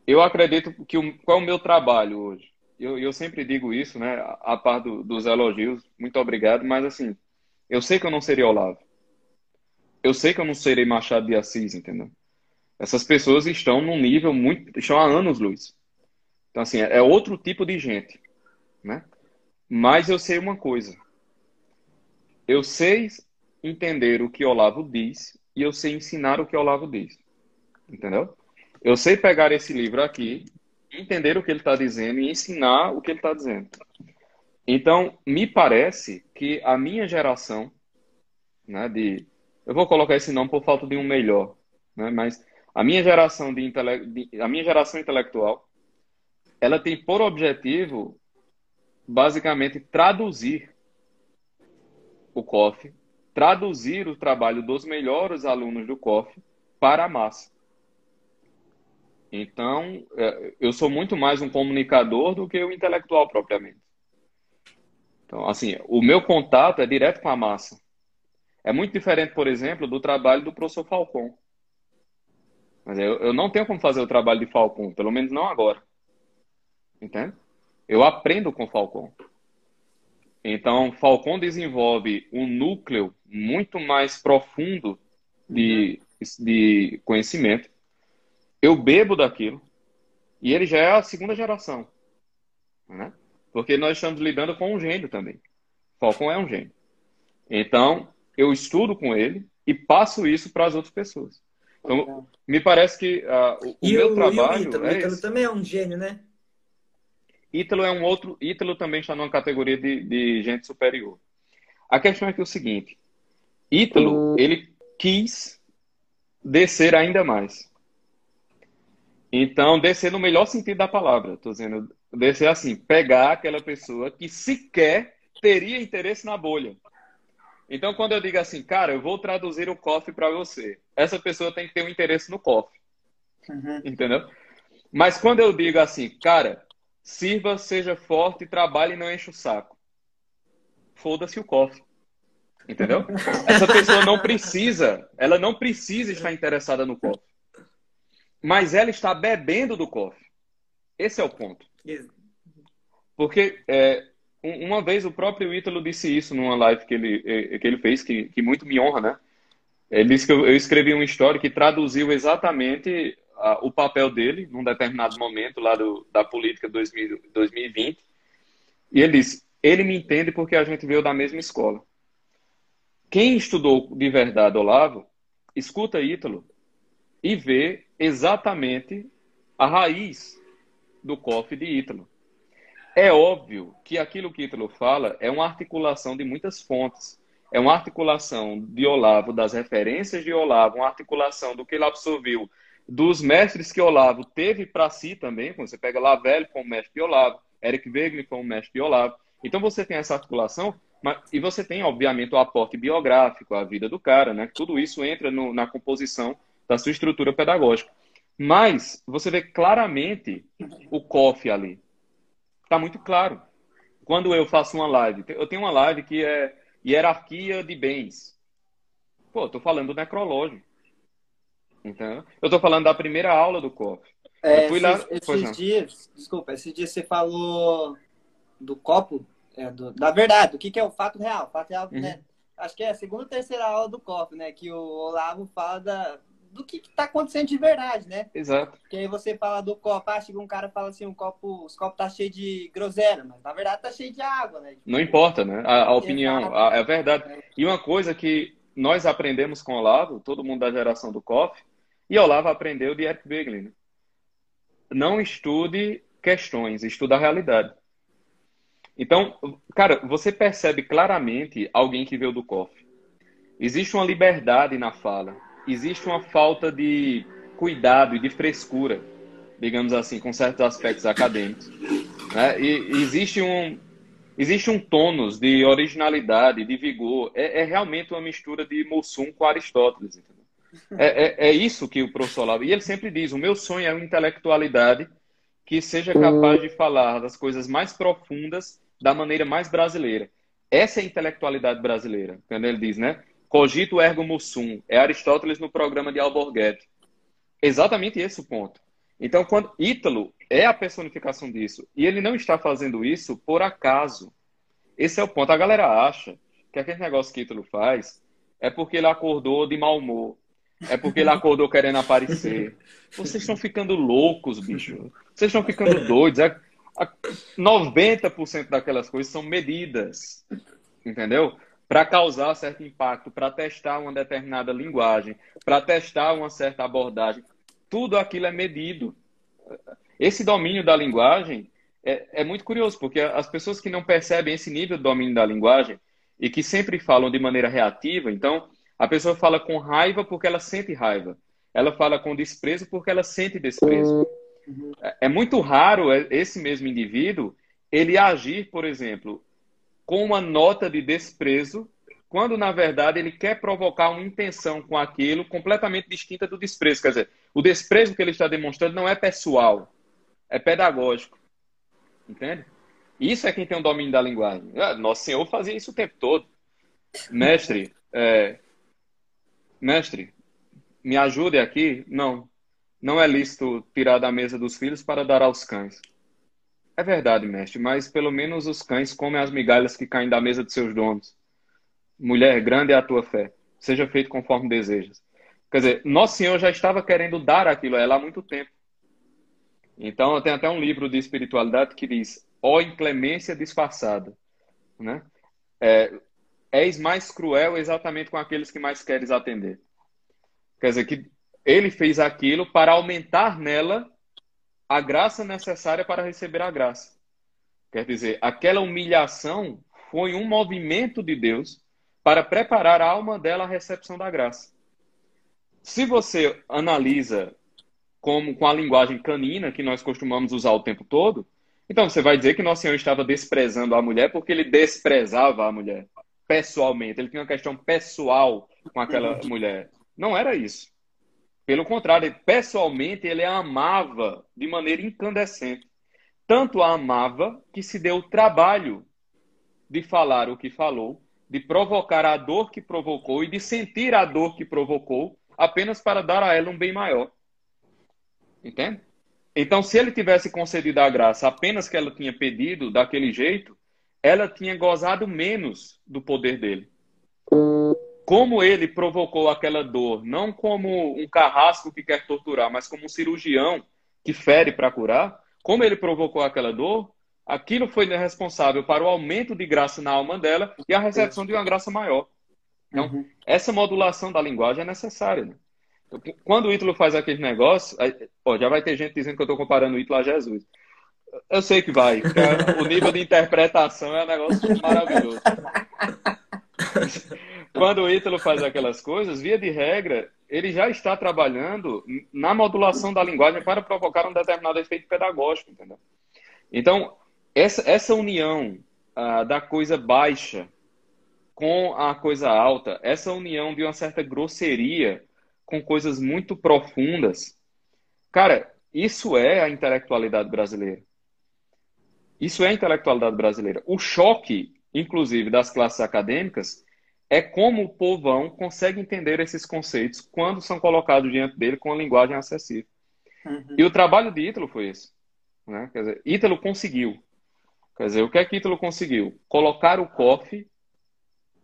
Eu acredito que o, qual é o meu trabalho hoje? Eu, eu sempre digo isso, né? A, a par do, dos elogios, muito obrigado, mas assim, eu sei que eu não seria Olavo. Eu sei que eu não serei Machado de Assis, entendeu? Essas pessoas estão num nível muito. estão há anos luz. Então, assim, é outro tipo de gente né? Mas eu sei uma coisa. Eu sei entender o que Olavo diz e eu sei ensinar o que Olavo diz. Entendeu? Eu sei pegar esse livro aqui, entender o que ele está dizendo e ensinar o que ele está dizendo. Então, me parece que a minha geração, né, de, eu vou colocar esse nome por falta de um melhor, né, mas a minha geração de, intele, de a minha geração intelectual, ela tem por objetivo basicamente traduzir o COF, traduzir o trabalho dos melhores alunos do COF para a massa. Então, é, eu sou muito mais um comunicador do que o intelectual propriamente. Então, assim, o meu contato é direto com a massa. É muito diferente, por exemplo, do trabalho do professor Falcon. Mas eu, eu não tenho como fazer o trabalho de Falcon, pelo menos não agora. Entende? Eu aprendo com Falcon. Então, Falcon desenvolve um núcleo muito mais profundo de, uhum. de conhecimento. Eu bebo daquilo. E ele já é a segunda geração. Né? Porque nós estamos lidando com um gênio também. Falcon é um gênio. Então, eu estudo com ele e passo isso para as outras pessoas. Então, me parece que uh, o, e meu o, trabalho. E o Ítalo, é Ítalo também é um gênio, né? Ítalo é um outro. Ítalo também está numa categoria de, de gente superior. A questão é que é o seguinte: Ítalo, ele quis descer ainda mais. Então, descer no melhor sentido da palavra. Estou dizendo, descer assim, pegar aquela pessoa que sequer teria interesse na bolha. Então, quando eu digo assim, cara, eu vou traduzir o cofre para você, essa pessoa tem que ter um interesse no cofre. Uhum. Entendeu? Mas quando eu digo assim, cara, Sirva, seja forte, trabalhe e não enche o saco. Foda-se o cofre. Entendeu? Essa pessoa não precisa, ela não precisa estar interessada no cofre. Mas ela está bebendo do cofre. Esse é o ponto. Porque é, uma vez o próprio Ítalo disse isso numa live que ele, é, que ele fez, que, que muito me honra, né? Ele disse que eu, eu escrevi uma história que traduziu exatamente uh, o papel dele num determinado momento lá do, da política 2000, 2020. E ele disse: ele me entende porque a gente veio da mesma escola. quem estudou de verdade Olavo, escuta Ítalo e vê exatamente a raiz do COF de Ítalo. É óbvio que aquilo que Ítalo fala é uma articulação de muitas fontes. É uma articulação de Olavo, das referências de Olavo, uma articulação do que ele absorveu dos mestres que Olavo teve para si também. Quando você pega Lavelle um mestre de Olavo, Eric Wegener um mestre de Olavo. Então você tem essa articulação mas, e você tem, obviamente, o aporte biográfico, a vida do cara, né? Tudo isso entra no, na composição da sua estrutura pedagógica. Mas você vê claramente o COF ali. Está muito claro. Quando eu faço uma live, eu tenho uma live que é hierarquia de bens. Pô, estou falando do necrológio. Então, eu estou falando da primeira aula do COF. É, eu fui lá... esses dias, desculpa, esses dias você falou do copo, é, do, da verdade, o que, que é o fato real. O fato real, uhum. né? Acho que é a segunda ou terceira aula do COF, né? Que o Olavo fala da, do que está acontecendo de verdade, né? Exato. Porque aí você fala do copo, ah, chega um cara fala assim, um copo, os copos tá cheio de groselha, mas na verdade tá cheio de água, né? Tipo, Não importa, né? A, a opinião, a, é verdade. E uma coisa que nós aprendemos com Olavo, todo mundo da geração do COF, e Olavo aprendeu de Eric Begley. Né? Não estude questões, estuda a realidade. Então, cara, você percebe claramente alguém que veio do COF. Existe uma liberdade na fala existe uma falta de cuidado e de frescura, digamos assim, com certos aspectos acadêmicos. Né? E existe um, existe um tônus de originalidade, de vigor. É, é realmente uma mistura de Mussum com Aristóteles. É, é, é, isso que o professor Olavo... E ele sempre diz, o meu sonho é uma intelectualidade que seja capaz de falar das coisas mais profundas da maneira mais brasileira. Essa é a intelectualidade brasileira, quando ele diz, né? Cogito ergo mussum. É Aristóteles no programa de Alborguete. Exatamente esse o ponto. Então, quando Ítalo é a personificação disso, e ele não está fazendo isso por acaso. Esse é o ponto. A galera acha que aquele negócio que Ítalo faz é porque ele acordou de mau humor. É porque ele acordou [laughs] querendo aparecer. Vocês estão ficando loucos, bicho. Vocês estão ficando doidos. É, 90% daquelas coisas são medidas. Entendeu? para causar certo impacto, para testar uma determinada linguagem, para testar uma certa abordagem. Tudo aquilo é medido. Esse domínio da linguagem é, é, muito curioso, porque as pessoas que não percebem esse nível de domínio da linguagem e que sempre falam de maneira reativa, então a pessoa fala com raiva porque ela sente raiva. Ela fala com desprezo porque ela sente desprezo. É, é muito raro esse mesmo indivíduo ele agir, por exemplo, com uma nota de desprezo, quando na verdade ele quer provocar uma intenção com aquilo completamente distinta do desprezo. Quer dizer, o desprezo que ele está demonstrando não é pessoal, é pedagógico. Entende? Isso é quem tem o domínio da linguagem. Ah, Nosso Senhor fazia isso o tempo todo. Mestre, é... mestre, me ajude aqui? Não. Não é lícito tirar da mesa dos filhos para dar aos cães. É verdade, mestre, mas pelo menos os cães comem as migalhas que caem da mesa de seus donos. Mulher, grande é a tua fé. Seja feito conforme desejas. Quer dizer, Nosso Senhor já estava querendo dar aquilo a ela há muito tempo. Então, tem até um livro de espiritualidade que diz: Ó inclemência disfarçada. Né? É, és mais cruel exatamente com aqueles que mais queres atender. Quer dizer, que ele fez aquilo para aumentar nela a graça necessária para receber a graça. Quer dizer, aquela humilhação foi um movimento de Deus para preparar a alma dela à recepção da graça. Se você analisa como com a linguagem canina que nós costumamos usar o tempo todo, então você vai dizer que Nosso Senhor estava desprezando a mulher porque ele desprezava a mulher pessoalmente. Ele tinha uma questão pessoal com aquela mulher. Não era isso. Pelo contrário, pessoalmente ele a amava de maneira incandescente. Tanto a amava que se deu o trabalho de falar o que falou, de provocar a dor que provocou e de sentir a dor que provocou, apenas para dar a ela um bem maior. Entende? Então, se ele tivesse concedido a graça apenas que ela tinha pedido daquele jeito, ela tinha gozado menos do poder dele como ele provocou aquela dor, não como um carrasco que quer torturar, mas como um cirurgião que fere para curar, como ele provocou aquela dor, aquilo foi responsável para o aumento de graça na alma dela e a recepção de uma graça maior. Então, uhum. essa modulação da linguagem é necessária. Né? Então, quando o Ítalo faz aquele negócio, aí, ó, já vai ter gente dizendo que eu estou comparando o Ítalo a Jesus. Eu sei que vai, o nível de interpretação é um negócio maravilhoso. Quando o Ítalo faz aquelas coisas, via de regra, ele já está trabalhando na modulação da linguagem para provocar um determinado efeito pedagógico, entendeu? Então, essa, essa união uh, da coisa baixa com a coisa alta, essa união de uma certa grosseria com coisas muito profundas, cara, isso é a intelectualidade brasileira. Isso é a intelectualidade brasileira. O choque, inclusive, das classes acadêmicas é como o povão consegue entender esses conceitos quando são colocados diante dele com a linguagem acessível. Uhum. E o trabalho de Ítalo foi esse. Né? Quer dizer, Ítalo conseguiu. Quer dizer, o que é que Ítalo conseguiu? Colocar o COF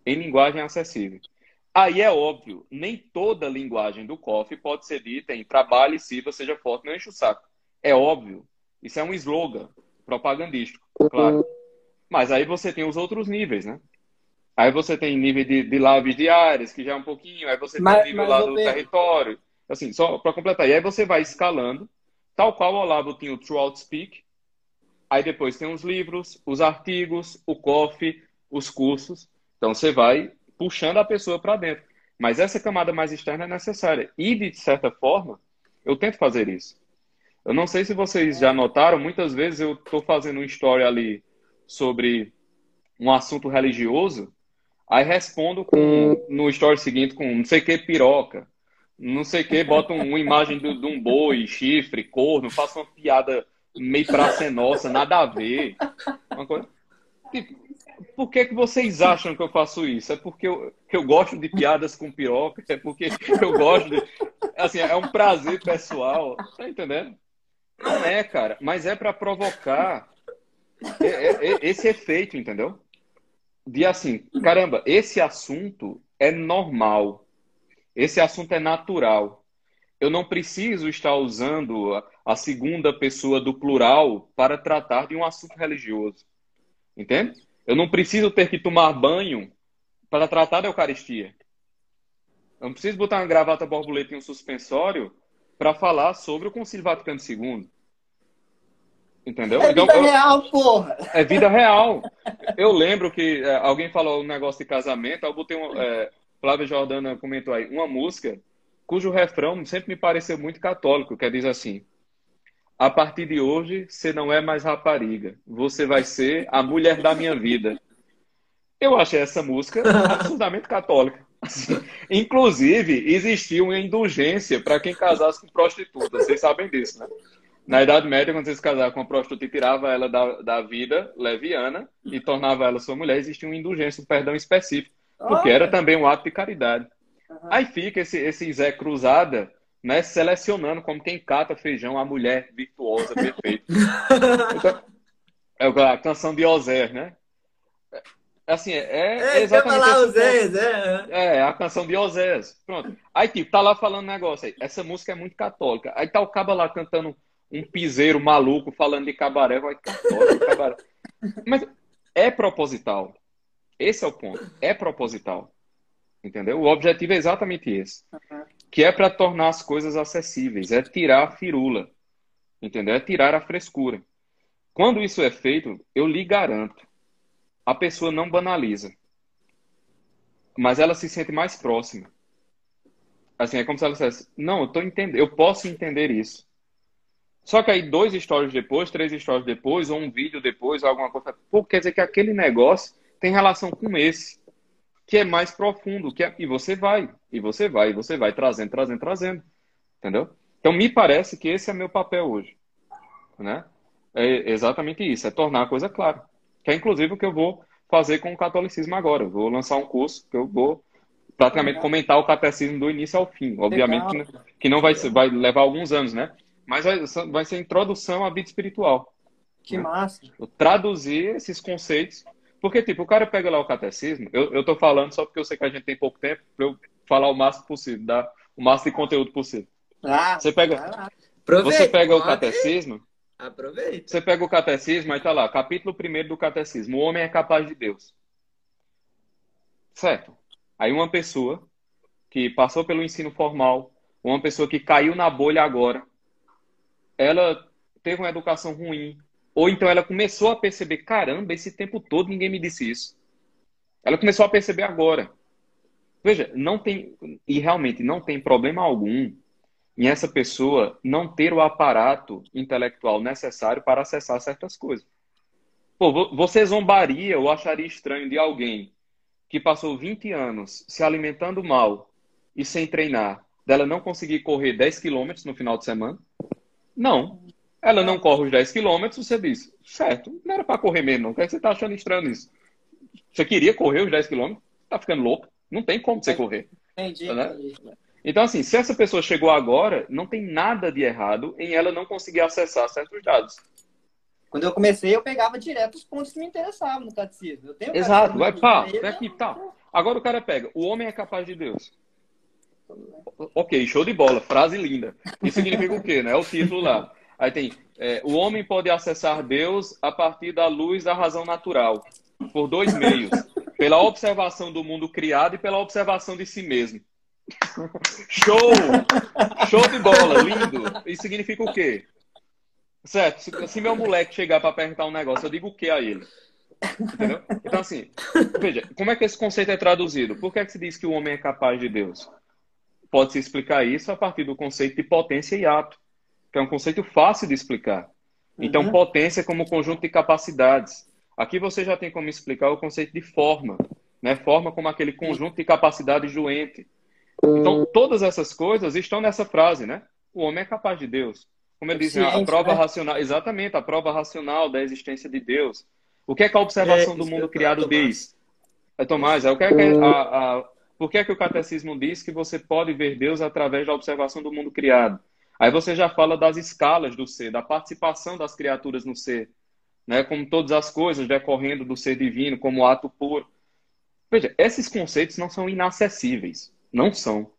em linguagem acessível. Aí é óbvio, nem toda linguagem do COF pode ser dita em trabalhe, sirva, seja forte, não enche o saco. É óbvio. Isso é um slogan propagandístico, claro. Mas aí você tem os outros níveis, né? Aí você tem nível de, de lives diárias, que já é um pouquinho, aí você mas, tem nível lá do território. Assim, só para completar. E aí você vai escalando, tal qual o Olavo tinha o Throughout Speak. Aí depois tem os livros, os artigos, o coffee, os cursos. Então você vai puxando a pessoa para dentro. Mas essa camada mais externa é necessária. E, de certa forma, eu tento fazer isso. Eu não sei se vocês já notaram, muitas vezes eu estou fazendo uma história ali sobre um assunto religioso Aí respondo com, no story seguinte com não sei que piroca, não sei que, bota uma imagem de, de um boi, chifre, corno, faço uma piada meio pra ser nossa, nada a ver. Uma coisa... Tipo, por que, que vocês acham que eu faço isso? É porque eu, eu gosto de piadas com piroca? É porque eu gosto de. Assim, é um prazer pessoal. Tá entendendo? Não é, cara. Mas é para provocar esse efeito, entendeu? de assim, caramba, esse assunto é normal. Esse assunto é natural. Eu não preciso estar usando a segunda pessoa do plural para tratar de um assunto religioso. Entende? Eu não preciso ter que tomar banho para tratar da Eucaristia. Eu não preciso botar uma gravata borboleta em um suspensório para falar sobre o Concílio Vaticano II. Entendeu? É então, vida eu, real, porra! É vida real. Eu lembro que é, alguém falou um negócio de casamento, eu botei um. É, Flávia Jordana comentou aí, uma música cujo refrão sempre me pareceu muito católico, que diz assim: A partir de hoje, você não é mais rapariga, você vai ser a mulher da minha vida. Eu achei essa música [laughs] absolutamente católica. Assim, inclusive, existia uma indulgência para quem casasse com prostituta. Vocês sabem disso, né? Na Idade Média, quando você se casava com uma prostituta e tirava ela da, da vida leviana e tornava ela sua mulher, existia uma indulgência, um perdão específico, porque era também um ato de caridade. Aí fica esse, esse Zé Cruzada né, selecionando como quem cata feijão a mulher virtuosa, perfeita. então, [laughs] é a canção de Oséias, né? Assim, é, é, é exatamente. Falar Oséias, é. é, a canção de Oséias. Pronto. Aí, tipo, tá lá falando negócio aí. Essa música é muito católica. Aí tá o caba lá cantando um piseiro maluco falando de cabaré, vai cabaré. Mas é proposital. Esse é o ponto. É proposital. Entendeu? O objetivo é exatamente esse. Que é para tornar as coisas acessíveis, é tirar a firula. Entendeu? É tirar a frescura. Quando isso é feito, eu lhe garanto, a pessoa não banaliza. Mas ela se sente mais próxima. Assim, é como se ela dissesse: Não, eu tô entendendo, eu posso entender isso. Só que aí, dois stories depois, três stories depois, ou um vídeo depois, alguma coisa. Pô, quer dizer que aquele negócio tem relação com esse, que é mais profundo. Que é... E você vai, e você vai, e você vai trazendo, trazendo, trazendo. Entendeu? Então, me parece que esse é meu papel hoje. Né? É exatamente isso, é tornar a coisa clara. Que é inclusive o que eu vou fazer com o catolicismo agora. Eu vou lançar um curso que eu vou praticamente comentar o catecismo do início ao fim. Obviamente que, que não vai, vai levar alguns anos, né? Mas vai, vai ser introdução à vida espiritual. Que né? massa. traduzir esses conceitos. Porque, tipo, o cara pega lá o catecismo, eu, eu tô falando só porque eu sei que a gente tem pouco tempo para eu falar o máximo possível, dar o máximo de conteúdo possível. Ah, você pega, você pega o catecismo, Aproveita. Você pega o catecismo, aí tá lá, capítulo 1 do catecismo. O homem é capaz de Deus. Certo? Aí uma pessoa que passou pelo ensino formal, uma pessoa que caiu na bolha agora, ela teve uma educação ruim, ou então ela começou a perceber, caramba, esse tempo todo ninguém me disse isso. Ela começou a perceber agora. Veja, não tem, e realmente não tem problema algum em essa pessoa não ter o aparato intelectual necessário para acessar certas coisas. Pô, você zombaria ou acharia estranho de alguém que passou 20 anos se alimentando mal e sem treinar, dela não conseguir correr 10 quilômetros no final de semana? Não. Ela não corre os 10 quilômetros, você diz, certo, não era para correr mesmo, não. O que, é que você está achando estranho nisso? Você queria correr os 10 quilômetros? Tá ficando louco. Não tem como você correr. Entendi, né? entendi. Então, assim, se essa pessoa chegou agora, não tem nada de errado em ela não conseguir acessar certos dados. Quando eu comecei, eu pegava direto os pontos que me interessavam no catecismo. Exato, vai pá, aqui, tá. Agora o cara pega, o homem é capaz de Deus. Ok, show de bola, frase linda. Isso significa o quê, né? É o título lá. Aí tem, é, o homem pode acessar Deus a partir da luz da razão natural, por dois meios. Pela observação do mundo criado e pela observação de si mesmo. Show! Show de bola, lindo. Isso significa o quê? Certo, se, se meu moleque chegar para perguntar um negócio, eu digo o que a ele? Entendeu? Então, assim, veja, como é que esse conceito é traduzido? Por que, é que se diz que o homem é capaz de Deus? Pode-se explicar isso a partir do conceito de potência e ato, que é um conceito fácil de explicar. Então, uhum. potência como conjunto de capacidades. Aqui você já tem como explicar o conceito de forma, né? Forma como aquele conjunto de capacidades do ente. Então, todas essas coisas estão nessa frase, né? O homem é capaz de Deus. Como ele diz, a prova né? racional, exatamente, a prova racional da existência de Deus. O que é que a observação é, do mundo criado Tomás. diz? É Tomás, é o que é que a, a, por que é que o catecismo diz que você pode ver Deus através da observação do mundo criado? Aí você já fala das escalas do ser, da participação das criaturas no ser, né? Como todas as coisas decorrendo do ser divino, como ato puro. Veja, esses conceitos não são inacessíveis. Não são.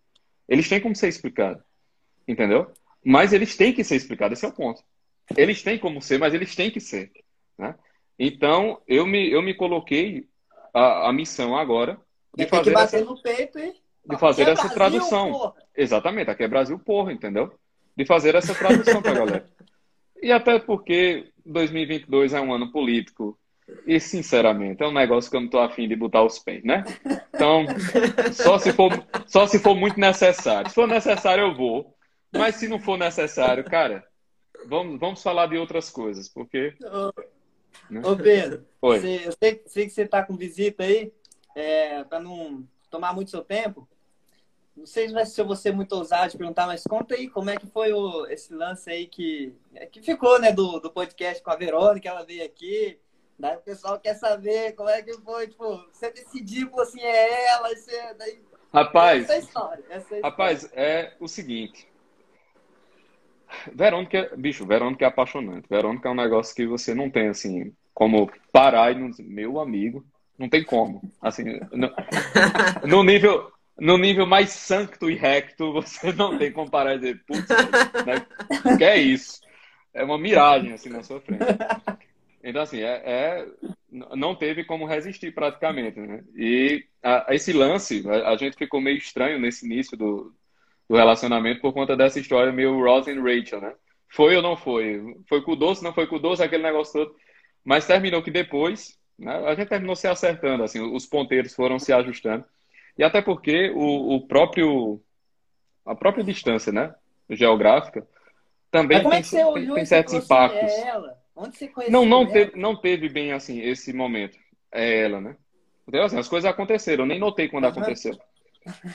Eles têm como ser explicados. Entendeu? Mas eles têm que ser explicados, esse é o ponto. Eles têm como ser, mas eles têm que ser. Né? Então, eu me, eu me coloquei a, a missão agora de fazer, essa, peito, de fazer essa Brasil, tradução. Porra. Exatamente, aqui é Brasil, porra, entendeu? De fazer essa tradução para a galera. E até porque 2022 é um ano político, e, sinceramente, é um negócio que eu não tô afim de botar os pés, né? Então, só se for, só se for muito necessário. Se for necessário, eu vou. Mas se não for necessário, cara, vamos, vamos falar de outras coisas, porque. Ô, né? ô Pedro, Oi. Você, eu sei, sei, que você tá com visita aí, é, para não tomar muito seu tempo. Não sei se eu vou ser muito ousado de perguntar, mas conta aí como é que foi o, esse lance aí que, que ficou, né, do, do podcast com a Verônica, ela veio aqui. Daí o pessoal quer saber como é que foi, tipo, você decidiu, assim, é ela, você, daí... Rapaz, essa é história, essa é história. rapaz, é o seguinte. Verônica, bicho, Verônica é apaixonante. Verônica é um negócio que você não tem, assim, como parar e não meu amigo, não tem como. Assim, no, [laughs] no nível, no nível mais sancto e recto, você não tem como parar e dizer, putz, né? que é isso? É uma miragem, assim, na sua frente. Então, assim, é, é, não teve como resistir praticamente, né? E a, esse lance, a, a, gente ficou meio estranho nesse início do, do relacionamento por conta dessa história meio Ross e Rachel, né? Foi ou não foi? Foi com o doce, não foi com o doce, aquele negócio todo. Mas terminou que depois, né, a gente terminou se acertando, assim, os ponteiros foram se ajustando. E até porque o, o próprio, a própria distância, né, geográfica, também tem, tem, tem certos impactos. É ela? Onde você conheceu Não, não teve, não teve bem assim esse momento. É ela, né? Então, assim, as coisas aconteceram, eu nem notei quando aconteceu.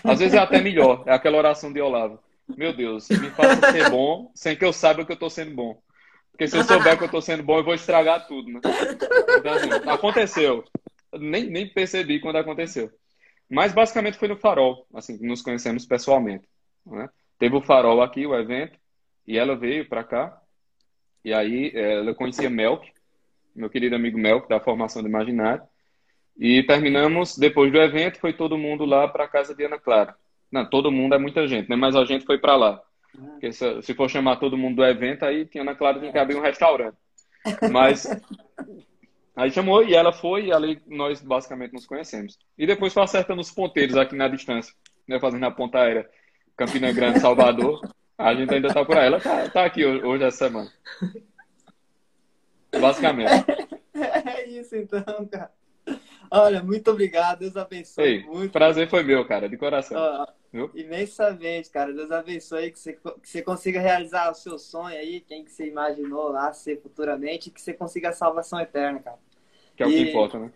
Às vezes é até melhor, é aquela oração de Olavo. Meu Deus, me faça ser bom sem que eu saiba que eu estou sendo bom. Porque se eu souber que eu estou sendo bom, eu vou estragar tudo, né? Então, assim, aconteceu. Nem, nem percebi quando aconteceu. Mas basicamente foi no Farol, assim, que nos conhecemos pessoalmente. Né? Teve o Farol aqui, o evento, e ela veio para cá. E aí é, ela conhecia Melk, meu querido amigo Melk, da formação do Imaginário. E terminamos, depois do evento, foi todo mundo lá para a casa de Ana Clara. Não, todo mundo é muita gente, né? Mas a gente foi para lá. Porque se, se, for chamar todo mundo do evento, aí tinha Ana Clara tinha que abrir um restaurante. Mas Aí chamou e ela foi e ali nós basicamente nos conhecemos. E depois foi acertando os ponteiros aqui na distância, né, fazendo a ponta aérea Campina Grande, [laughs] Salvador. A gente ainda tá por aí. Ela tá, tá aqui hoje, hoje essa semana. Basicamente. [laughs] É isso então, cara. Olha, muito obrigado. Deus abençoe Ei, muito. prazer foi meu, cara, de coração. Ó, Viu? imensamente, cara. Deus abençoe que você, que você consiga realizar o seu sonho aí, quem que você imaginou lá ser futuramente, e que você consiga a salvação eterna, cara. Que é o que E- importa, né?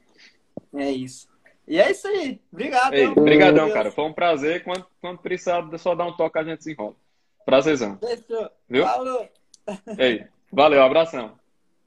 É isso. E é isso aí. Obrigado. Ei, eu- brigadão, Deus. cara. Foi um prazer. Quando, quando precisar, só dar um toque, a gente desenrola. Prazerzão. Fechou. Viu? Falou. Ei, valeu, abração.